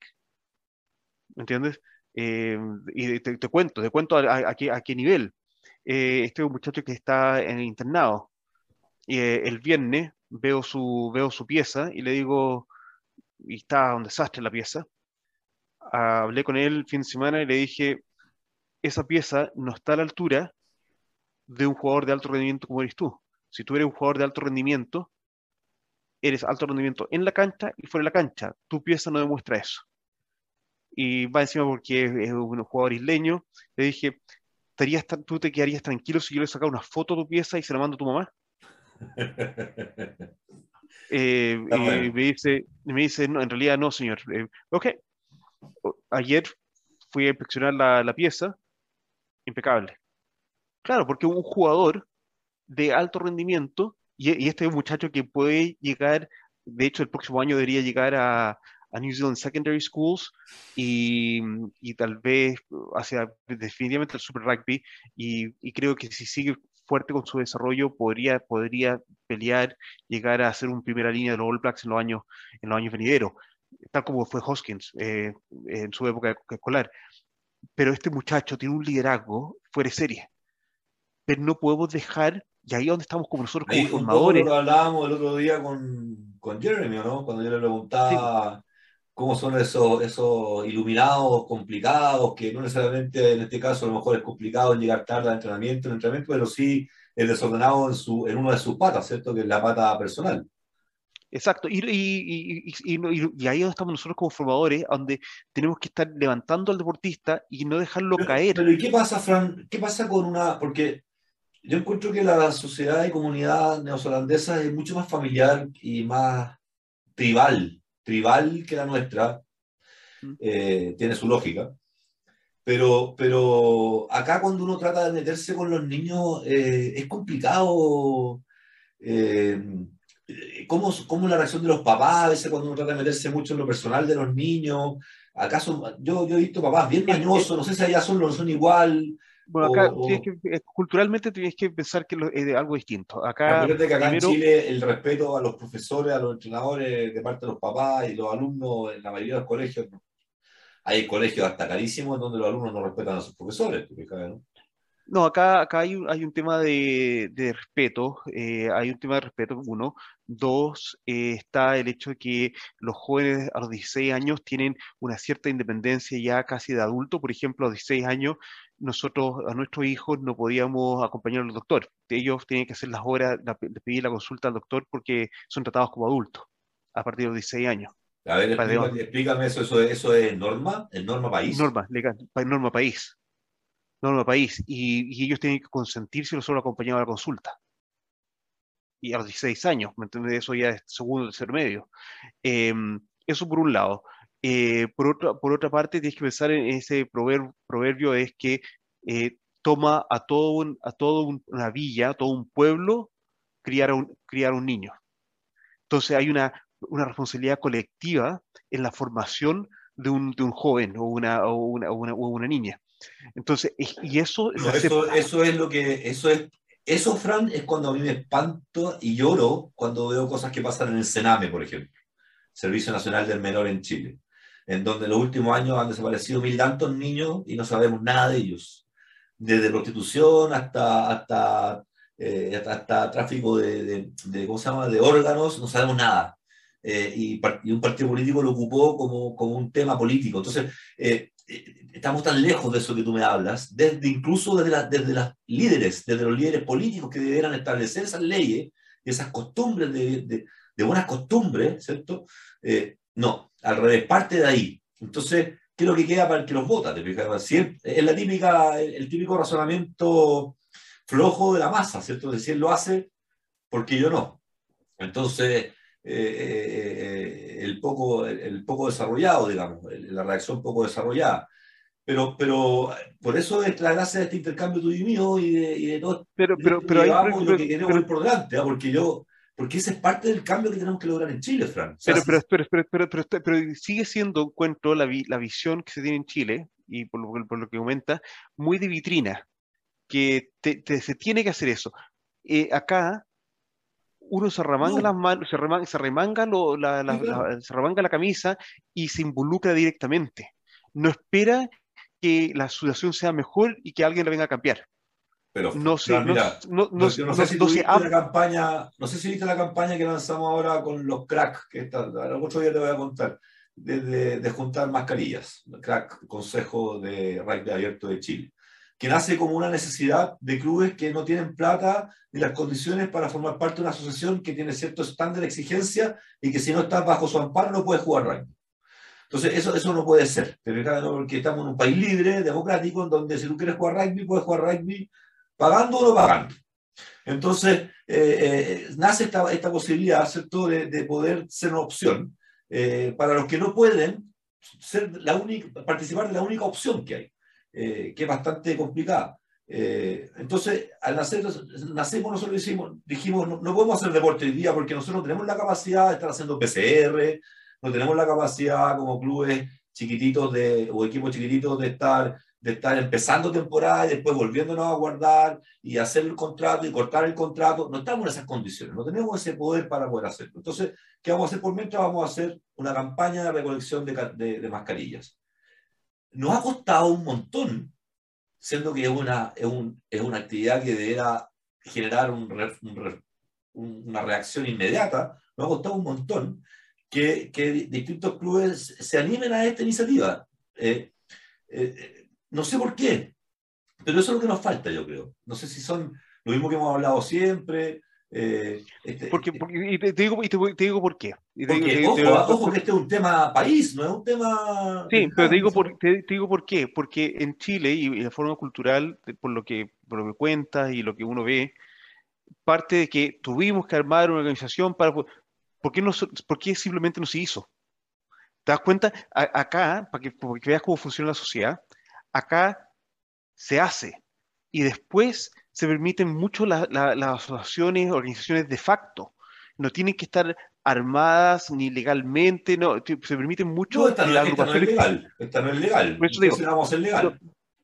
¿Me entiendes? Eh, y te, cuento, te cuento a, qué, nivel. Eh, este es un muchacho que está en el internado. Y el viernes veo su, veo su pieza y le digo, y está un desastre la pieza. Hablé con él el fin de semana y le dije, esa pieza no está a la altura de un jugador de alto rendimiento como eres tú. Si tú eres un jugador de alto rendimiento, eres alto rendimiento en la cancha y fuera de la cancha. Tu pieza no demuestra eso. Y va encima porque es un jugador isleño. Le dije, ¿tú te quedarías tranquilo si yo le sacara una foto de tu pieza y se la mando a tu mamá? Eh, y me dice, me dice, no, en realidad no, señor. Eh, ok. Ayer fui a inspeccionar la, la pieza, impecable. Claro, porque un jugador de alto rendimiento, y, este es un muchacho que puede llegar, de hecho el próximo año debería llegar a, a New Zealand Secondary Schools y, y, tal vez hacia definitivamente el Super Rugby y, y, creo que si sigue fuerte con su desarrollo podría, podría pelear, llegar a ser un primera línea de los All Blacks en los años, en los años venideros, tal como fue Hoskins eh, en su época escolar. Pero este muchacho tiene un liderazgo fuera de serie pero no podemos dejar, y ahí es donde estamos como nosotros como formadores. Lo hablábamos el otro día con, con Jeremy, ¿no? Cuando yo le preguntaba cómo son esos, esos iluminados complicados, que no necesariamente en este caso a lo mejor es complicado en llegar tarde al entrenamiento, el entrenamiento, pero sí es desordenado en, su, en una de sus patas, ¿cierto? Que es la pata personal. Exacto, y, y, y, y, ahí estamos nosotros como formadores, donde tenemos que estar levantando al deportista y no dejarlo caer. Pero ¿y qué pasa, Fran? ¿Qué pasa con una...? Porque yo encuentro que la sociedad y comunidad neozelandesa es mucho más familiar y más tribal, tribal que la nuestra. Mm. Eh, tiene su lógica. Pero, pero acá cuando uno trata de meterse con los niños eh, es complicado. Eh, ¿cómo, ¿Cómo la reacción de los papás a veces cuando uno trata de meterse mucho en lo personal de los niños? ¿Acaso yo, yo he visto papás bien mañosos? No sé si allá son, no son igual. Bueno, acá que, eh, culturalmente tienes que pensar que es algo distinto. Acá, que acá en Chile el respeto a los profesores, a los entrenadores de parte de los papás y los alumnos en la mayoría de los colegios, hay colegios hasta carísimos donde los alumnos no respetan a sus profesores. ¿no? No, acá, acá hay, un, hay un tema de, de respeto, eh, hay un tema de respeto, uno. Dos, eh, está el hecho de que los jóvenes a los 16 años tienen una cierta independencia ya casi de adulto. Por ejemplo, a los 16 años, nosotros a nuestros hijos no podíamos acompañar al doctor. Ellos tienen que hacer las horas de pedir la consulta al doctor porque son tratados como adultos a partir de los 16 años. A ver, explícame, eso, eso, eso es norma, es norma país. Norma, legal, norma país norma país y, ellos tienen que consentir si nosotros acompañamos a la consulta. Y a los 16 años, ¿me entiendes? Eso ya es segundo, tercer medio. Em, eso por un lado. Eh, por, otra, por otra parte, tienes que pensar en ese proverbio, proverbio es que eh, toma a todo, a todo una villa, a todo un pueblo, criar a un, criar un niño. Entonces hay una, una responsabilidad colectiva en la formación de un, de un joven o una, o una, o una, o una niña. Entonces, y eso... eso, eso es lo que... Eso es eso, Fran, es cuando a mí me espanto y lloro cuando veo cosas que pasan en el Sename, por ejemplo, Servicio Nacional del Menor en Chile, en donde en los últimos años han desaparecido mil tantos niños y no sabemos nada de ellos, desde prostitución hasta, hasta, eh, hasta, tráfico de, de, ¿cómo se llama?, de órganos, no sabemos nada. Eh, y, y, un partido político lo ocupó como, como un tema político. Entonces, eh, eh, estamos tan lejos de eso que tú me hablas, desde, incluso desde, desde las líderes, desde los líderes políticos que deberán establecer esas leyes, esas costumbres de, de, buenas costumbres, ¿cierto? Eh, no, al revés, parte de ahí. Entonces, ¿qué es lo que queda para el que los vota? Si es, la típica, el, típico razonamiento flojo de la masa, ¿cierto? Es decir, lo hace porque yo no. Entonces, eh, el, poco, el, poco desarrollado, digamos, la reacción poco desarrollada. Pero, pero por eso es la gracia de este intercambio tuyo y mío y de, y de todo. Pero, pero, pero, hay, lo que queremos ir por delante, ¿ah? porque yo, porque ese es parte del cambio que tenemos que lograr en Chile, Fran. pero, pero, pero, pero, pero, sigue siendo, encuentro, la, la visión que se tiene en Chile, y por lo, por lo que comenta, muy de vitrina, que se tiene que hacer eso. Eh, acá uno se remanga las manos, se remanga, se remanga, la, se remanga la camisa y se involucra directamente. No espera que la situación sea mejor y que alguien la venga a cambiar. Pero no sé, mira, no, no, sé si viste la campaña, no sé si viste la campaña que lanzamos ahora con los cracks, que está, otro día te voy a contar, de, de, juntar mascarillas, crack, Consejo de Rugby Abierto de Chile que nace como una necesidad de clubes que no tienen plata ni las condiciones para formar parte de una asociación que tiene cierto estándar de exigencia y que si no estás bajo su amparo no puedes jugar rugby. Entonces, eso, eso no puede ser, porque estamos en un país libre, democrático, en donde si tú quieres jugar rugby, puedes jugar rugby pagando o no pagando. Entonces, eh, eh, nace esta, esta posibilidad, ¿cierto?, de, de, poder ser una opción eh, para los que no pueden ser la única, participar de la única opción que hay. Eh, que es bastante complicada. Eh, entonces, al nacer, nacemos, nosotros dijimos, dijimos no, podemos hacer deporte hoy día porque nosotros no tenemos la capacidad de estar haciendo PCR, no tenemos la capacidad como clubes chiquititos de, o equipos chiquititos de estar, de estar empezando temporada y después volviéndonos a guardar y hacer el contrato y cortar el contrato. No estamos en esas condiciones, no tenemos ese poder para poder hacerlo. Entonces, ¿qué vamos a hacer por mientras? Vamos a hacer una campaña de recolección de, de mascarillas nos ha costado un montón, siendo que es una, es, un, es una actividad que deberá generar un, una reacción inmediata, nos ha costado un montón que, que distintos clubes se animen a esta iniciativa. Eh, eh, no sé por qué, pero eso es lo que nos falta, yo creo. No sé si son lo mismo que hemos hablado siempre, eh, este, porque, este y te, digo, y te, digo por qué. porque, ojo, que este es un tema país, no es un tema... Sí, pero te digo, por, te, digo por qué. Porque en Chile y, de forma cultural, por lo, que, por lo que cuentas y lo que uno ve, parte de que tuvimos que armar una organización para... ¿Por qué, no, por qué simplemente no se hizo? ¿Te das cuenta? acá, para que, para que veas cómo funciona la sociedad, acá se hace y después se permiten mucho las asociaciones, organizaciones de facto. No tienen que estar armadas ni legalmente, no, se permiten mucho. No, esta no, es legal, esta no es legal. legal.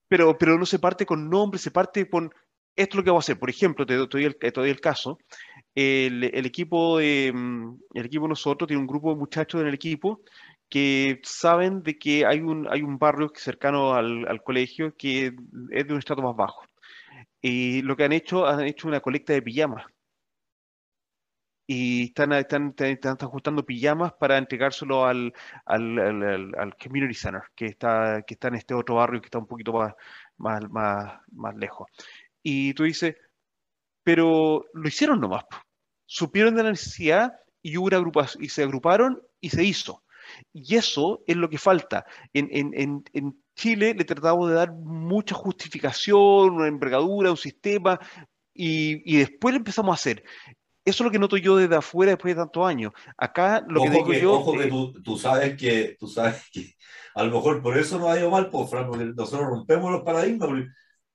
Pero, pero no se parte con nombre, se parte con esto es lo que vamos a hacer. Por ejemplo, te doy el, te doy el caso. El, el, equipo de, mm, el equipo nosotros tiene un grupo de muchachos en el equipo que saben de que hay un, hay un barrio cercano al, al colegio que es de un estrato más bajo. Y lo que han hecho, han hecho una colecta de pijamas. Y están, están, están, ajustando pijamas para entregárselo al, al, al, Community Center, que está, que está en este otro barrio que está un poquito más, más, más, más lejos. Y tú dices, pero lo hicieron nomás. Supieron de la necesidad y, hubo y se agruparon y se hizo. Y eso es lo que falta. En, en, en, en Chile le tratamos de dar mucha justificación, una envergadura, un sistema, y, después le empezamos a hacer. Eso es lo que noto yo desde afuera después de tantos años. Acá lo que digo yo. Ojo que tú, sabes que, tú sabes que a lo mejor por eso nos ha ido mal, pues, porque nosotros rompemos los paradigmas.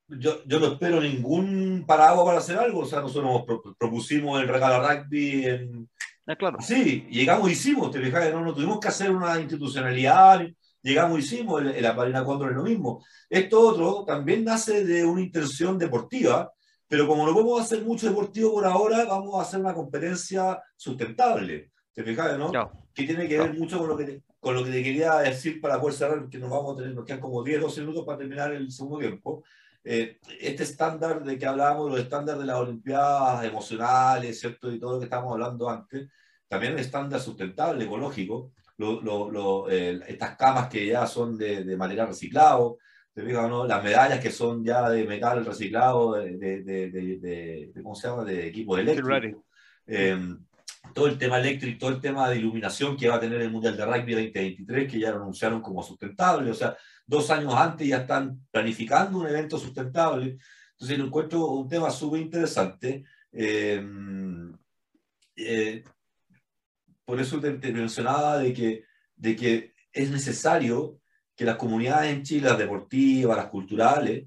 Yo, yo no espero ningún paraguas para hacer algo. O sea, nosotros propusimos el regalo rugby en. Ah, claro. Sí, llegamos, hicimos, te fijas, no, no tuvimos que hacer una institucionalidad llegamos, hicimos, el, el Aparina Cóndor es lo mismo. Esto otro también nace de una intención deportiva, pero como no podemos hacer mucho deportivo por ahora, vamos a hacer una competencia sustentable. ¿Te fijas, no? Que tiene que ver mucho con lo que, te, con lo que te quería decir para poder cerrar, que nos vamos a tener, nos quedan como 10, 12 minutos para terminar el segundo tiempo. Eh, este estándar de que hablábamos, los estándares de las Olimpiadas emocionales, ¿cierto? Y todo lo que estábamos hablando antes, también un estándar sustentable, ecológico, estas camas que ya son de, material reciclado, las medallas que son ya de metal reciclado, de, ¿cómo se llama?, de equipo eléctrico. Em, todo el tema eléctrico, todo el tema de iluminación que va a tener el Mundial de Rugby 2023, que ya lo anunciaron como sustentable, o sea, dos años antes ya están planificando un evento sustentable. Entonces, lo encuentro un tema súper interesante. Em, eh, por eso te, mencionaba de que, de que es necesario que las comunidades en Chile, las deportivas, las culturales,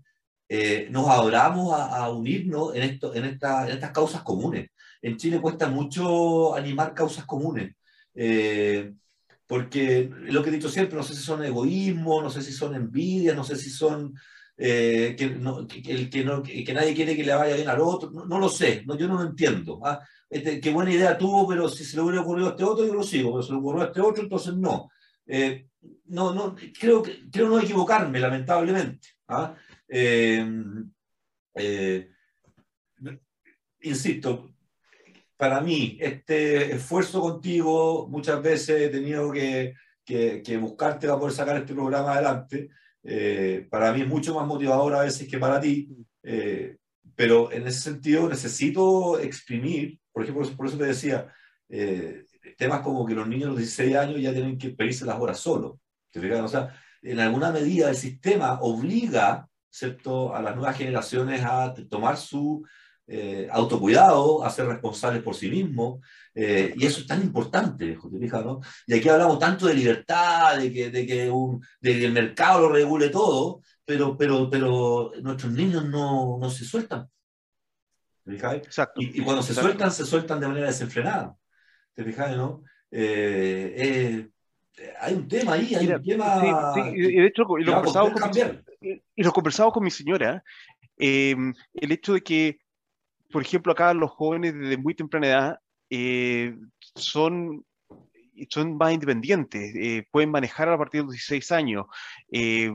eh, nos abramos a, unirnos en, esto, en, esta, en estas causas comunes. En Chile cuesta mucho animar causas comunes. Eh, porque lo que he dicho siempre, no sé si son egoísmo, no sé si son envidias, no sé si son eh, que, el, que, no, que, nadie quiere que le vaya bien al otro, no, lo sé, no, yo no lo entiendo. ¿ah? Este, qué buena idea tuvo, pero si se le hubiera ocurrido a este otro, yo lo sigo, pero se le ocurrió a este otro, entonces no. Eh, no, no, creo, creo no equivocarme, lamentablemente. ¿ah? Eh, insisto, para mí, este esfuerzo contigo, muchas veces he tenido que, que, buscarte para poder sacar este programa adelante. Eh, para mí es mucho más motivador a veces que para ti, eh, pero en ese sentido necesito exprimir, por ejemplo, por eso te decía, eh, temas como que los niños de los 16 años ya tienen que pedirse las horas solo. O sea, en alguna medida el sistema obliga ¿cierto? a las nuevas generaciones a tomar su eh, autocuidado, a ser responsables por sí mismos, eh, y eso es tan importante, José ¿no? Y aquí hablamos tanto de libertad, de que, de que, un, de que el mercado lo regule todo, pero, pero, pero nuestros niños no, no se sueltan. Exacto. Y, cuando se sueltan, se sueltan de manera desenfrenada. ¿Te fijas, no? Eh, hay un tema ahí, hay un tema. Sí, y de hecho, y lo, conversamos con mi, y lo conversamos con mi señora. el hecho de que por ejemplo, acá los jóvenes desde muy temprana edad eh, son, son más independientes, eh, pueden manejar a partir de los 16 años. Eh,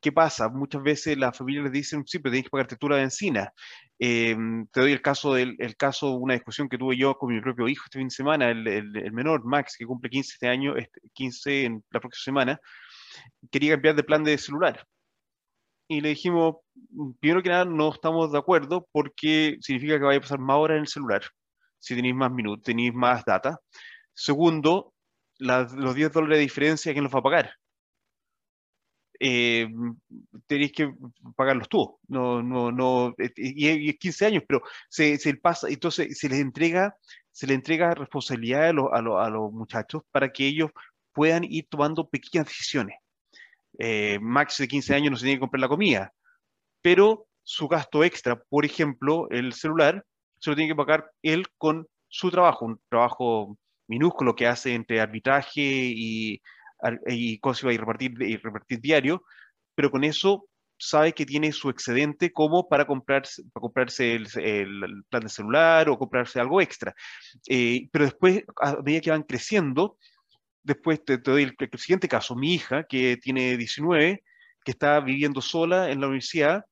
¿Qué pasa? Muchas veces las familias les dicen, sí, pero tienes que pagarte tu de encina. te doy el caso, del, el caso, una discusión que tuve yo con mi propio hijo este fin de semana, el, el, menor, Max, que cumple 15 este año, 15 este, en la próxima semana, quería cambiar de plan de celular y le dijimos, primero que nada, no estamos de acuerdo porque significa que vaya a pasar más horas en el celular, si tenéis más minutos, tenéis más data. Segundo, los 10 dólares de diferencia, ¿quién los va a pagar? Eh, tenéis que pagarlos tú, no, no, no, eh, y, es 15 años, pero se, se pasa, entonces se les entrega, se les entrega responsabilidad a, a los muchachos para que ellos puedan ir tomando pequeñas decisiones eh, Max de 15 años no se tiene que comprar la comida, pero su gasto extra, por ejemplo, el celular, se lo tiene que pagar él con su trabajo, un trabajo minúsculo que hace entre arbitraje y, y cosas y repartir, diario, pero con eso sabe que tiene su excedente como para comprarse, para comprarse el, plan de celular o comprarse algo extra. Eh, pero después, a medida que van creciendo, Después te, doy el, siguiente caso, mi hija, que tiene 19, que está viviendo sola en la universidad.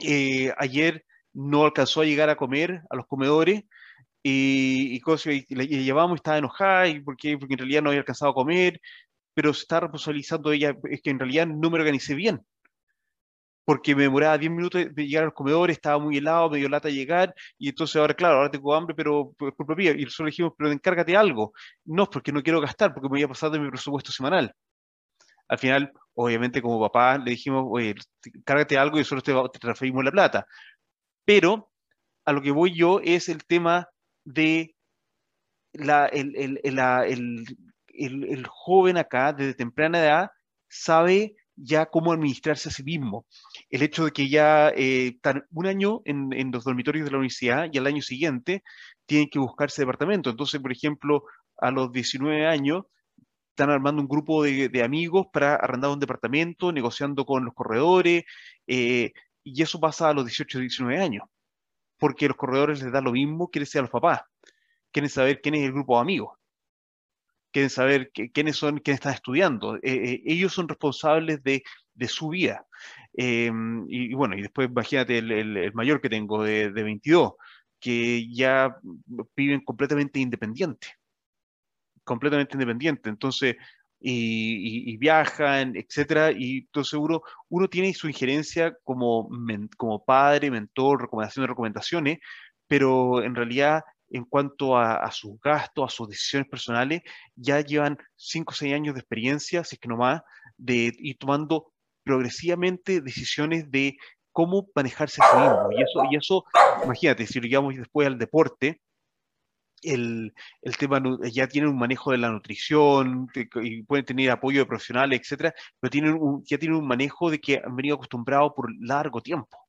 Eh, ayer no alcanzó a llegar a comer a los comedores y, y, llevamos y estaba enojada porque en realidad no había alcanzado a comer, pero se está responsabilizando ella, es que en realidad no me organicé bien porque me demoraba 10 minutos de llegar al comedor, estaba muy helado, me dio lata llegar, y entonces ahora, claro, ahora tengo hambre, pero por culpa mía. Y nosotros dijimos, pero encárgate algo. No, porque no quiero gastar, porque me voy a pasar de mi presupuesto semanal. Al final, obviamente, como papá, le dijimos, oye, encárgate algo y nosotros te, transferimos la plata. Pero a lo que voy yo es el tema de la, el, el, el, el joven acá, desde temprana edad, sabe ya cómo administrarse a sí mismo. El hecho de que ya eh, un año en, los dormitorios de la universidad y al año siguiente tienen que buscarse departamento. Entonces, por ejemplo, a los 19 años están armando un grupo de, amigos para arrendar un departamento, negociando con los corredores, eh, y eso pasa a los 18, 19 años, porque los corredores les da lo mismo, quieren ser los papás, quieren saber quién es el grupo de amigos quieren saber quiénes son, quiénes están estudiando. Eh, eh, ellos son responsables de, de su vida. Em, y, bueno, y después imagínate el, el, mayor que tengo de, de, 22, que ya viven completamente independientes. completamente independiente. Entonces, y, viajan, etcétera, y entonces seguro uno tiene su injerencia como, como padre, mentor, recomendación de recomendaciones, pero en realidad en cuanto a, sus gastos, a sus decisiones personales, ya llevan 5 o 6 años de experiencia, si es que no más, de ir tomando progresivamente decisiones de cómo manejarse a sí mismo. Y eso, y eso, imagínate, si lo llevamos después al deporte, el, el, tema ya tienen un manejo de la nutrición y pueden tener apoyo de profesionales, etcétera, pero tienen ya tienen un manejo de que han venido acostumbrados por largo tiempo.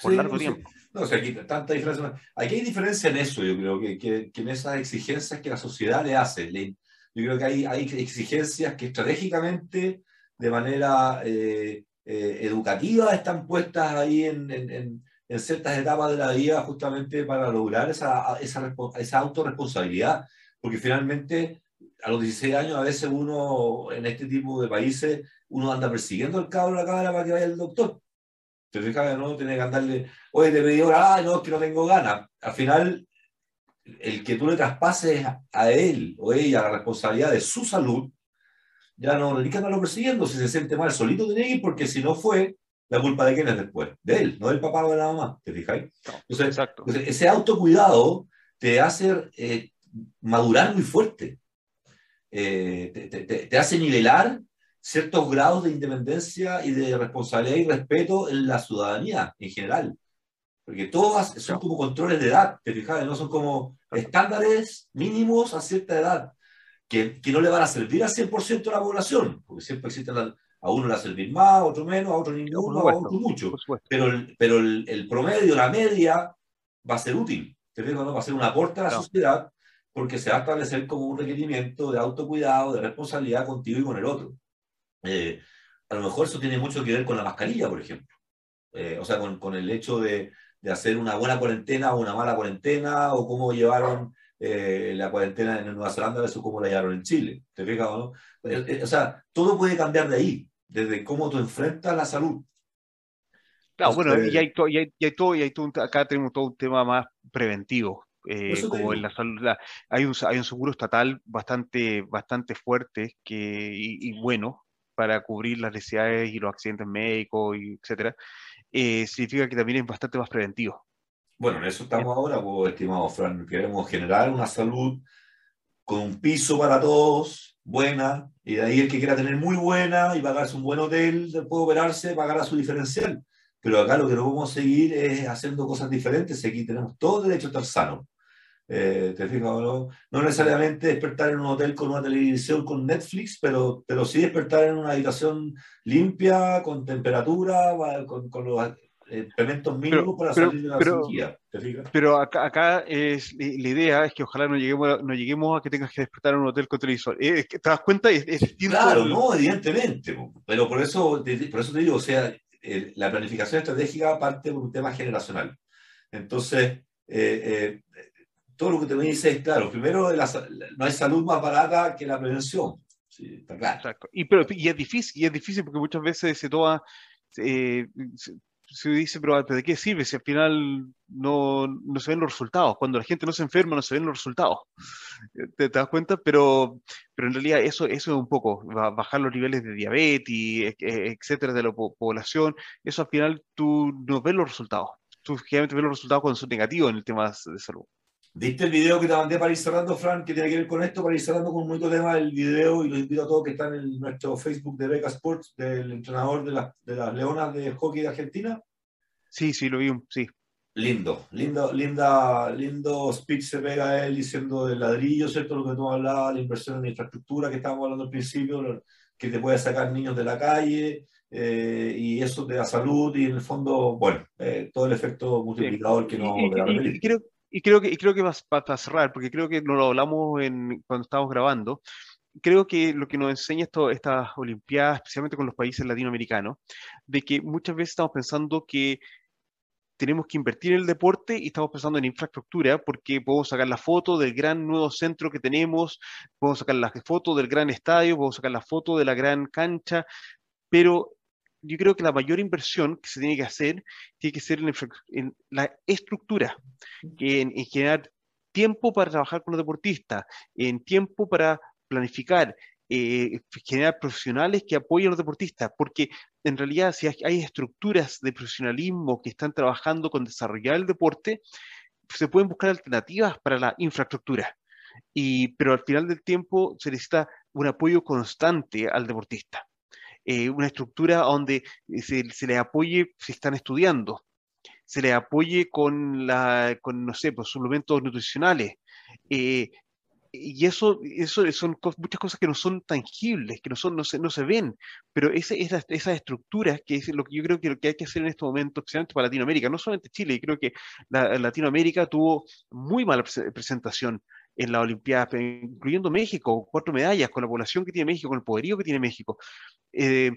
Por largo tiempo. No, o sea, aquí, tanta diferencia. Aquí hay diferencia en eso, yo creo, que, que, en esas exigencias que la sociedad le hace. yo creo que hay, hay exigencias que estratégicamente, de manera eh, eh, educativa, están puestas ahí en, en en ciertas etapas de la vida justamente para lograr esa, esa, esa autorresponsabilidad, porque finalmente a los 16 años a veces uno en este tipo de países uno anda persiguiendo al cabro la cámara para que vaya al doctor. Te fijas, no tiene que andarle, oye, te pedí hora, ah, no, es que no tengo ganas. Al final, el que tú le traspases a él o ella la responsabilidad de su salud, ya no le que andarlo persiguiendo. Si se siente mal, solito tiene que ir, porque si no fue, ¿La culpa de quién es después? De él, no del papá o de la mamá, ¿te fijáis? entonces, ese autocuidado te hace eh, madurar muy fuerte. Eh, te, hace nivelar ciertos grados de independencia y de responsabilidad y respeto en la ciudadanía en general. Porque todas son como controles de edad, ¿te fijas? No son como estándares mínimos a cierta edad, que, que no le van a servir al 100% a la población, porque siempre existen las a uno le va a servir más, a otro menos, a otro ninguno, a otro mucho. Pero, el, pero el, promedio, la media, va a ser útil. Va a ser un aporte a la sociedad porque se va a establecer como un requerimiento de autocuidado, de responsabilidad contigo y con el otro. Eh, a lo mejor eso tiene mucho que ver con la mascarilla, por ejemplo. Eh, o sea, con, con el hecho de, de, hacer una buena cuarentena o una mala cuarentena, o cómo llevaron eh, la cuarentena en Nueva Zelanda versus cómo la llevaron en Chile. ¿Te fijas o no? o sea, todo puede cambiar de ahí desde cómo tú enfrentas la salud. Claro, bueno, y hay, todo, y hay, y hay todo, y hay todo, acá tenemos todo un tema más preventivo, eh, como en la salud, hay, un, hay un seguro estatal bastante, bastante fuerte que, y, bueno para cubrir las necesidades y los accidentes médicos, y etcétera, eh, significa que también es bastante más preventivo. Bueno, en eso estamos ahora, pues, estimado Fran. Queremos generar una salud con un piso para todos, buena, y de ahí el que quiera tener muy buena y pagarse un buen hotel, puede operarse, pagará su diferencial. Pero acá lo que no vamos a seguir es haciendo cosas diferentes, aquí tenemos todo derecho a estar sano. Eh, ¿Te fijas no? No necesariamente despertar en un hotel con una televisión con Netflix, pero, pero sí despertar en una habitación limpia, con temperatura, con, con los elementos mínimos para salir de la pero, Pero acá, acá es, la idea es que ojalá no lleguemos, a, no lleguemos a que tengas que despertar en un hotel con televisor. ¿Te das cuenta? Es, claro, no, evidentemente. Pero por eso, por eso te digo, o sea, la planificación estratégica parte por un tema generacional. Entonces, eh, eh, todo lo que te dice es claro. Primero, no hay salud más barata que la prevención. Sí, está claro. Y, pero, y es difícil, y es difícil porque muchas veces se toma, eh, se dice, pero ¿de qué sirve si al final no, no, se ven los resultados? Cuando la gente no se enferma, no se ven los resultados. ¿Te, das cuenta? Pero, pero en realidad eso, eso es un poco, bajar los niveles de diabetes, e, e, etcétera, de la población. Eso al final tú no ves los resultados. Tú generalmente ves los resultados cuando son negativos en el tema de salud. ¿Viste el video que te mandé para ir cerrando, Fran, que tiene que ver con esto? Para ir cerrando con un bonito tema del video y los invito a todos que están en nuestro Facebook de Beca Sports, del entrenador de, de las Leonas de Hockey de Argentina. Sí, sí, lo vi, sí. Lindo, lindo, linda, lindo speech se pega él diciendo del ladrillo, ¿cierto? Lo que tú hablabas, la inversión en infraestructura que estábamos hablando al principio, que te puede sacar niños de la calle, eh, y eso te da salud y en el fondo, bueno, eh, todo el efecto multiplicador que no y, creo, y creo que, creo que para, cerrar, porque creo que no lo hablamos en, cuando estábamos grabando, creo que lo que nos enseña esto, estas Olimpiadas, especialmente con los países latinoamericanos, de que muchas veces estamos pensando que tenemos que invertir en el deporte y estamos pensando en infraestructura porque podemos sacar la foto del gran nuevo centro que tenemos, podemos sacar la foto del gran estadio, podemos sacar la foto de la gran cancha, pero yo creo que la mayor inversión que se tiene que hacer tiene que ser en, la estructura, en, generar tiempo para trabajar con los deportistas, en tiempo para planificar, eh, generar profesionales que apoyen a los deportistas, porque en realidad si hay estructuras de profesionalismo que están trabajando con desarrollar el deporte, se pueden buscar alternativas para la infraestructura. Y, pero al final del tiempo se necesita un apoyo constante al deportista. Eh, una estructura donde se, se le apoye si están estudiando, se le apoye con, la, con no sé, pues, suplementos nutricionales. Eh, y eso, eso son muchas cosas que no son tangibles, que no, son, no, se, no se ven, pero ese, esas, esas estructuras, que es lo que yo creo que lo que hay que hacer en este momento, especialmente para Latinoamérica, no solamente Chile, creo que la, Latinoamérica tuvo muy mala presentación en la Olimpiada, incluyendo México, cuatro medallas, con la población que tiene México, con el poderío que tiene México. Eh,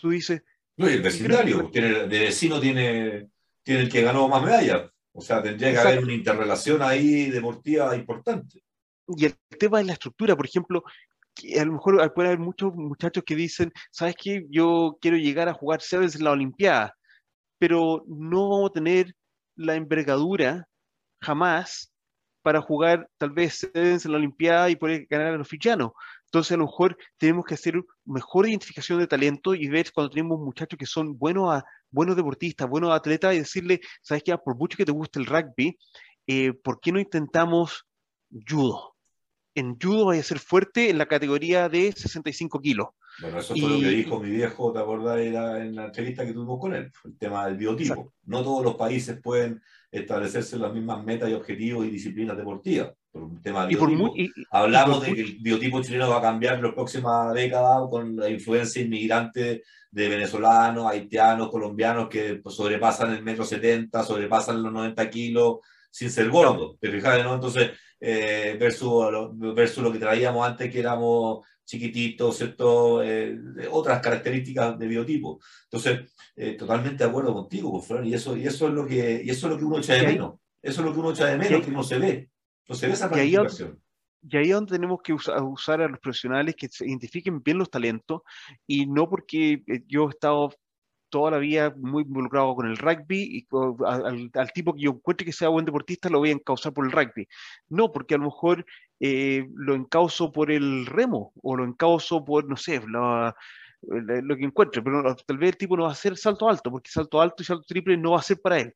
tú dices... No, y el vecindario, tiene, de vecino tiene tiene el que ganó más medallas. O sea, tendría que haber una interrelación ahí deportiva importante. Y el tema de la estructura, por ejemplo, a lo mejor puede haber muchos muchachos que dicen, ¿sabes qué? Yo quiero llegar a jugar Sevens en la Olimpiada, pero no vamos a tener la envergadura jamás para jugar tal vez en la Olimpiada y poder ganar a los fichanos. Entonces, a lo mejor tenemos que hacer mejor identificación de talento y ver cuando tenemos muchachos que son buenos buenos deportistas, buenos atletas y decirle, ¿sabes qué? Por mucho que te guste el rugby, eh, ¿por qué no intentamos judo? En judo vaya a ser fuerte en la categoría de 65 kilos. Bueno, eso fue lo que dijo mi viejo, ¿te acordás? Era en la entrevista que tuvimos con él, el tema del biotipo. No todos los países pueden establecerse las mismas metas y objetivos y disciplinas deportivas por un tema de biotipo. Hablamos de que el biotipo chileno va a cambiar en las próximas décadas con la influencia inmigrante de venezolanos, haitianos, colombianos que sobrepasan el metro 70, sobrepasan los 90 kilos sin ser gordos. ¿Te fijas? ¿no? Entonces, eh, versus, versus lo que traíamos antes, que éramos chiquititos, ¿cierto? Eh, otras características de biotipo. Entonces, eh, totalmente de acuerdo contigo, pues, Fran, y eso, y eso es lo que, y eso es lo que uno echa de menos. Eso es lo que uno echa de menos, que no se ve. No se ve esa planificación. Y ahí es donde tenemos que usar, a los profesionales que se identifiquen bien los talentos y no porque eh, yo he estado toda la vida muy involucrado con el rugby y al, tipo que yo encuentre que sea buen deportista lo voy a encauzar por el rugby. No, porque a lo mejor eh, lo encauzo por el remo o lo encauzo por, no sé, lo, que encuentre, pero tal vez el tipo no va a hacer salto alto, porque salto alto y salto triple no va a ser para él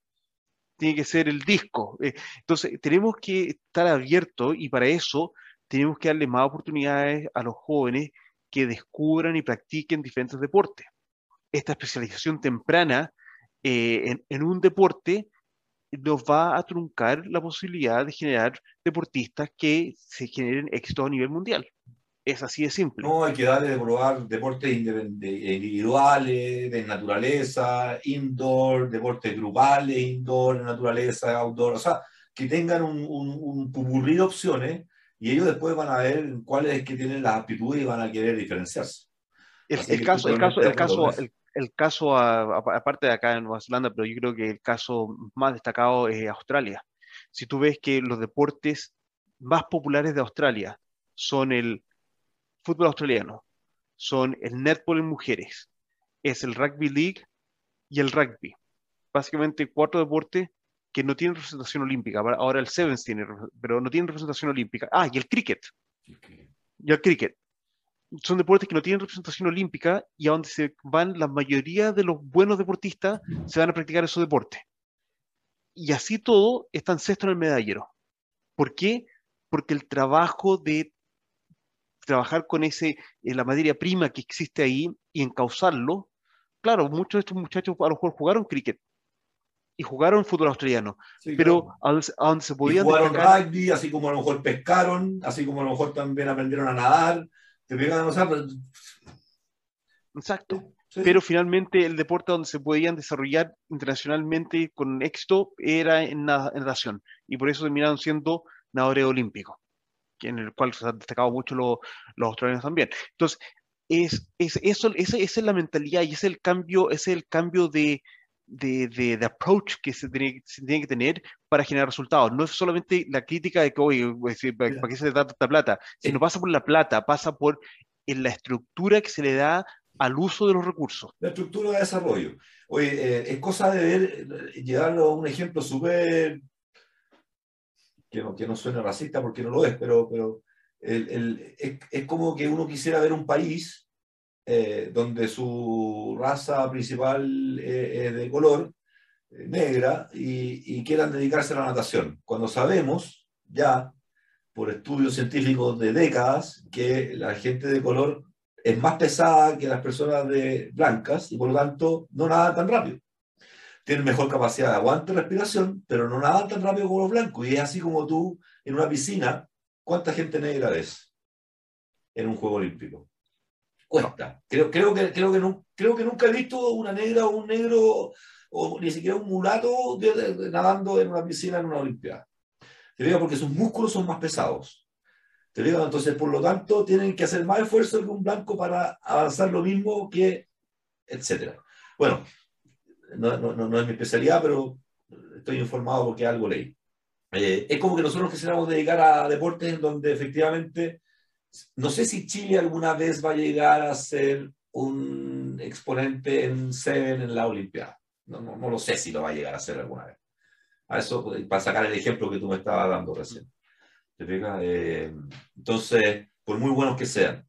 tiene que ser el disco. Eh, entonces, tenemos que estar abiertos y para eso tenemos que darle más oportunidades a los jóvenes que descubran y practiquen diferentes deportes. Esta especialización temprana eh, en, un deporte nos va a truncar la posibilidad de generar deportistas que se generen éxito a nivel mundial. Es así de simple. No, hay que darle de probar deportes individuales, de naturaleza, indoor, deportes grupales, indoor, naturaleza, outdoor. O sea, que tengan un, un, un de opciones y ellos después van a ver cuáles es que tienen las aptitudes y van a querer diferenciarse. El, caso, el caso, el caso, el, caso aparte de acá en Nueva Zelanda, pero yo creo que el caso más destacado es Australia. Si tú ves que los deportes más populares de Australia son el fútbol australiano, son el netball en mujeres, es el rugby league y el rugby. Básicamente cuatro deportes que no tienen representación olímpica. Ahora el Sevens tiene, pero no tienen representación olímpica. Ah, y el cricket. Y el cricket. Son deportes que no tienen representación olímpica y a donde se van la mayoría de los buenos deportistas se van a practicar esos deportes. Y así todo están sexto en el medallero. ¿Por qué? Porque el trabajo de trabajar con ese, eh, la materia prima que existe ahí y encauzarlo. Claro, muchos de estos muchachos a lo mejor jugaron cricket y jugaron fútbol australiano, pero a, donde, se podían... Y jugaron rugby, así como a lo mejor pescaron, así como a lo mejor también aprendieron a nadar, te pegan, sea, Exacto. Pero finalmente el deporte donde se podían desarrollar internacionalmente con éxito era en, natación. Y por eso terminaron siendo nadadores olímpicos en el cual se han destacado mucho los australianos también. Entonces, es, es eso, esa, esa, es la mentalidad y es el cambio, es el cambio de, de, de, approach que se tiene, se tiene, que tener para generar resultados. No es solamente la crítica de que, oye, ¿para, qué se da tanta plata? Sino pasa por la plata, pasa por en la estructura que se le da al uso de los recursos. La estructura de desarrollo. Oye, eh, es cosa de ver, llevarlo a un ejemplo súper que no, que no suene racista porque no lo es, pero, pero es, como que uno quisiera ver un país eh, donde su raza principal eh, es de color eh, negra y, y, quieran dedicarse a la natación. Cuando sabemos ya por estudios científicos de décadas que la gente de color es más pesada que las personas de blancas y por lo tanto no nadan tan rápido. Tienen mejor capacidad de aguante y respiración, pero no nadan tan rápido como los blancos. Y es así como tú en una piscina ¿Cuánta gente negra ves en un juego olímpico? Cuesta. Creo, creo, que, creo, que no, creo que nunca he visto una negra o un negro o ni siquiera un mulato nadando en una piscina en una olimpiada. Te digo porque sus músculos son más pesados. Te digo, entonces, por lo tanto, tienen que hacer más esfuerzo que un blanco para avanzar lo mismo que, etcétera. Bueno, no, no, no es mi especialidad, pero estoy informado porque algo leí. Eh, es como que nosotros quisiéramos dedicar a deportes en donde efectivamente, no sé si Chile alguna vez va a llegar a ser un exponente en Seven en la Olimpiada. No, no, lo sé si lo va a llegar a ser alguna vez. A eso, para sacar el ejemplo que tú me estabas dando recién. ¿Te eh, entonces, por muy buenos que sean,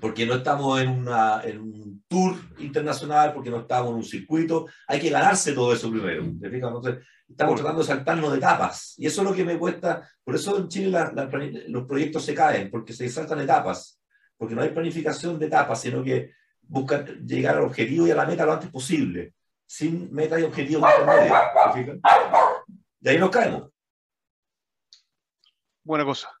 porque no estamos en, en un tour internacional, porque no estamos en un circuito, hay que ganarse todo eso primero. ¿Te fijas? Entonces, estamos tratando de saltarnos de etapas. Y eso es lo que me cuesta. Por eso en Chile los proyectos se caen, porque se saltan etapas. Porque no hay planificación de etapas, sino que buscan llegar al objetivo y a la meta lo antes posible, sin meta y objetivos intermedios. De ahí nos caemos. Buena cosa.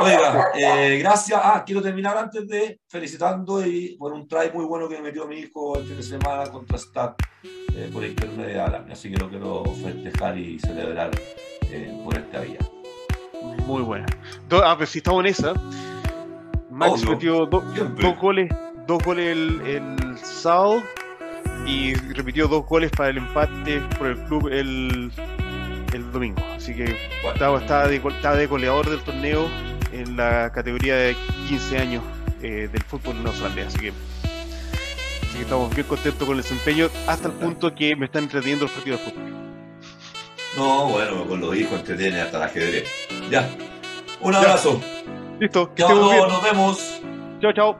Oiga, eh, gracias. Ah, quiero terminar antes de felicitando y por un try muy bueno que me metió mi hijo el fin de semana contra Stat eh, por internet de Alan. Así que lo quiero festejar y celebrar eh, por esta vía. Muy buena. ah, pues si estamos en esa. Max metió dos goles, dos goles el, el, sábado y repitió dos goles para el empate por el club el, el domingo. Así que estaba, estaba, de, estaba de goleador del torneo en la categoría de 15 años eh, del fútbol neozelandés. Así que, así que estamos bien contentos con el desempeño, hasta el punto que me están entreteniendo los partidos de fútbol. No, bueno, con los hijos entretiene hasta el ajedrez. Ya. Un abrazo. Listo. Chao, nos vemos. Chao. Chao.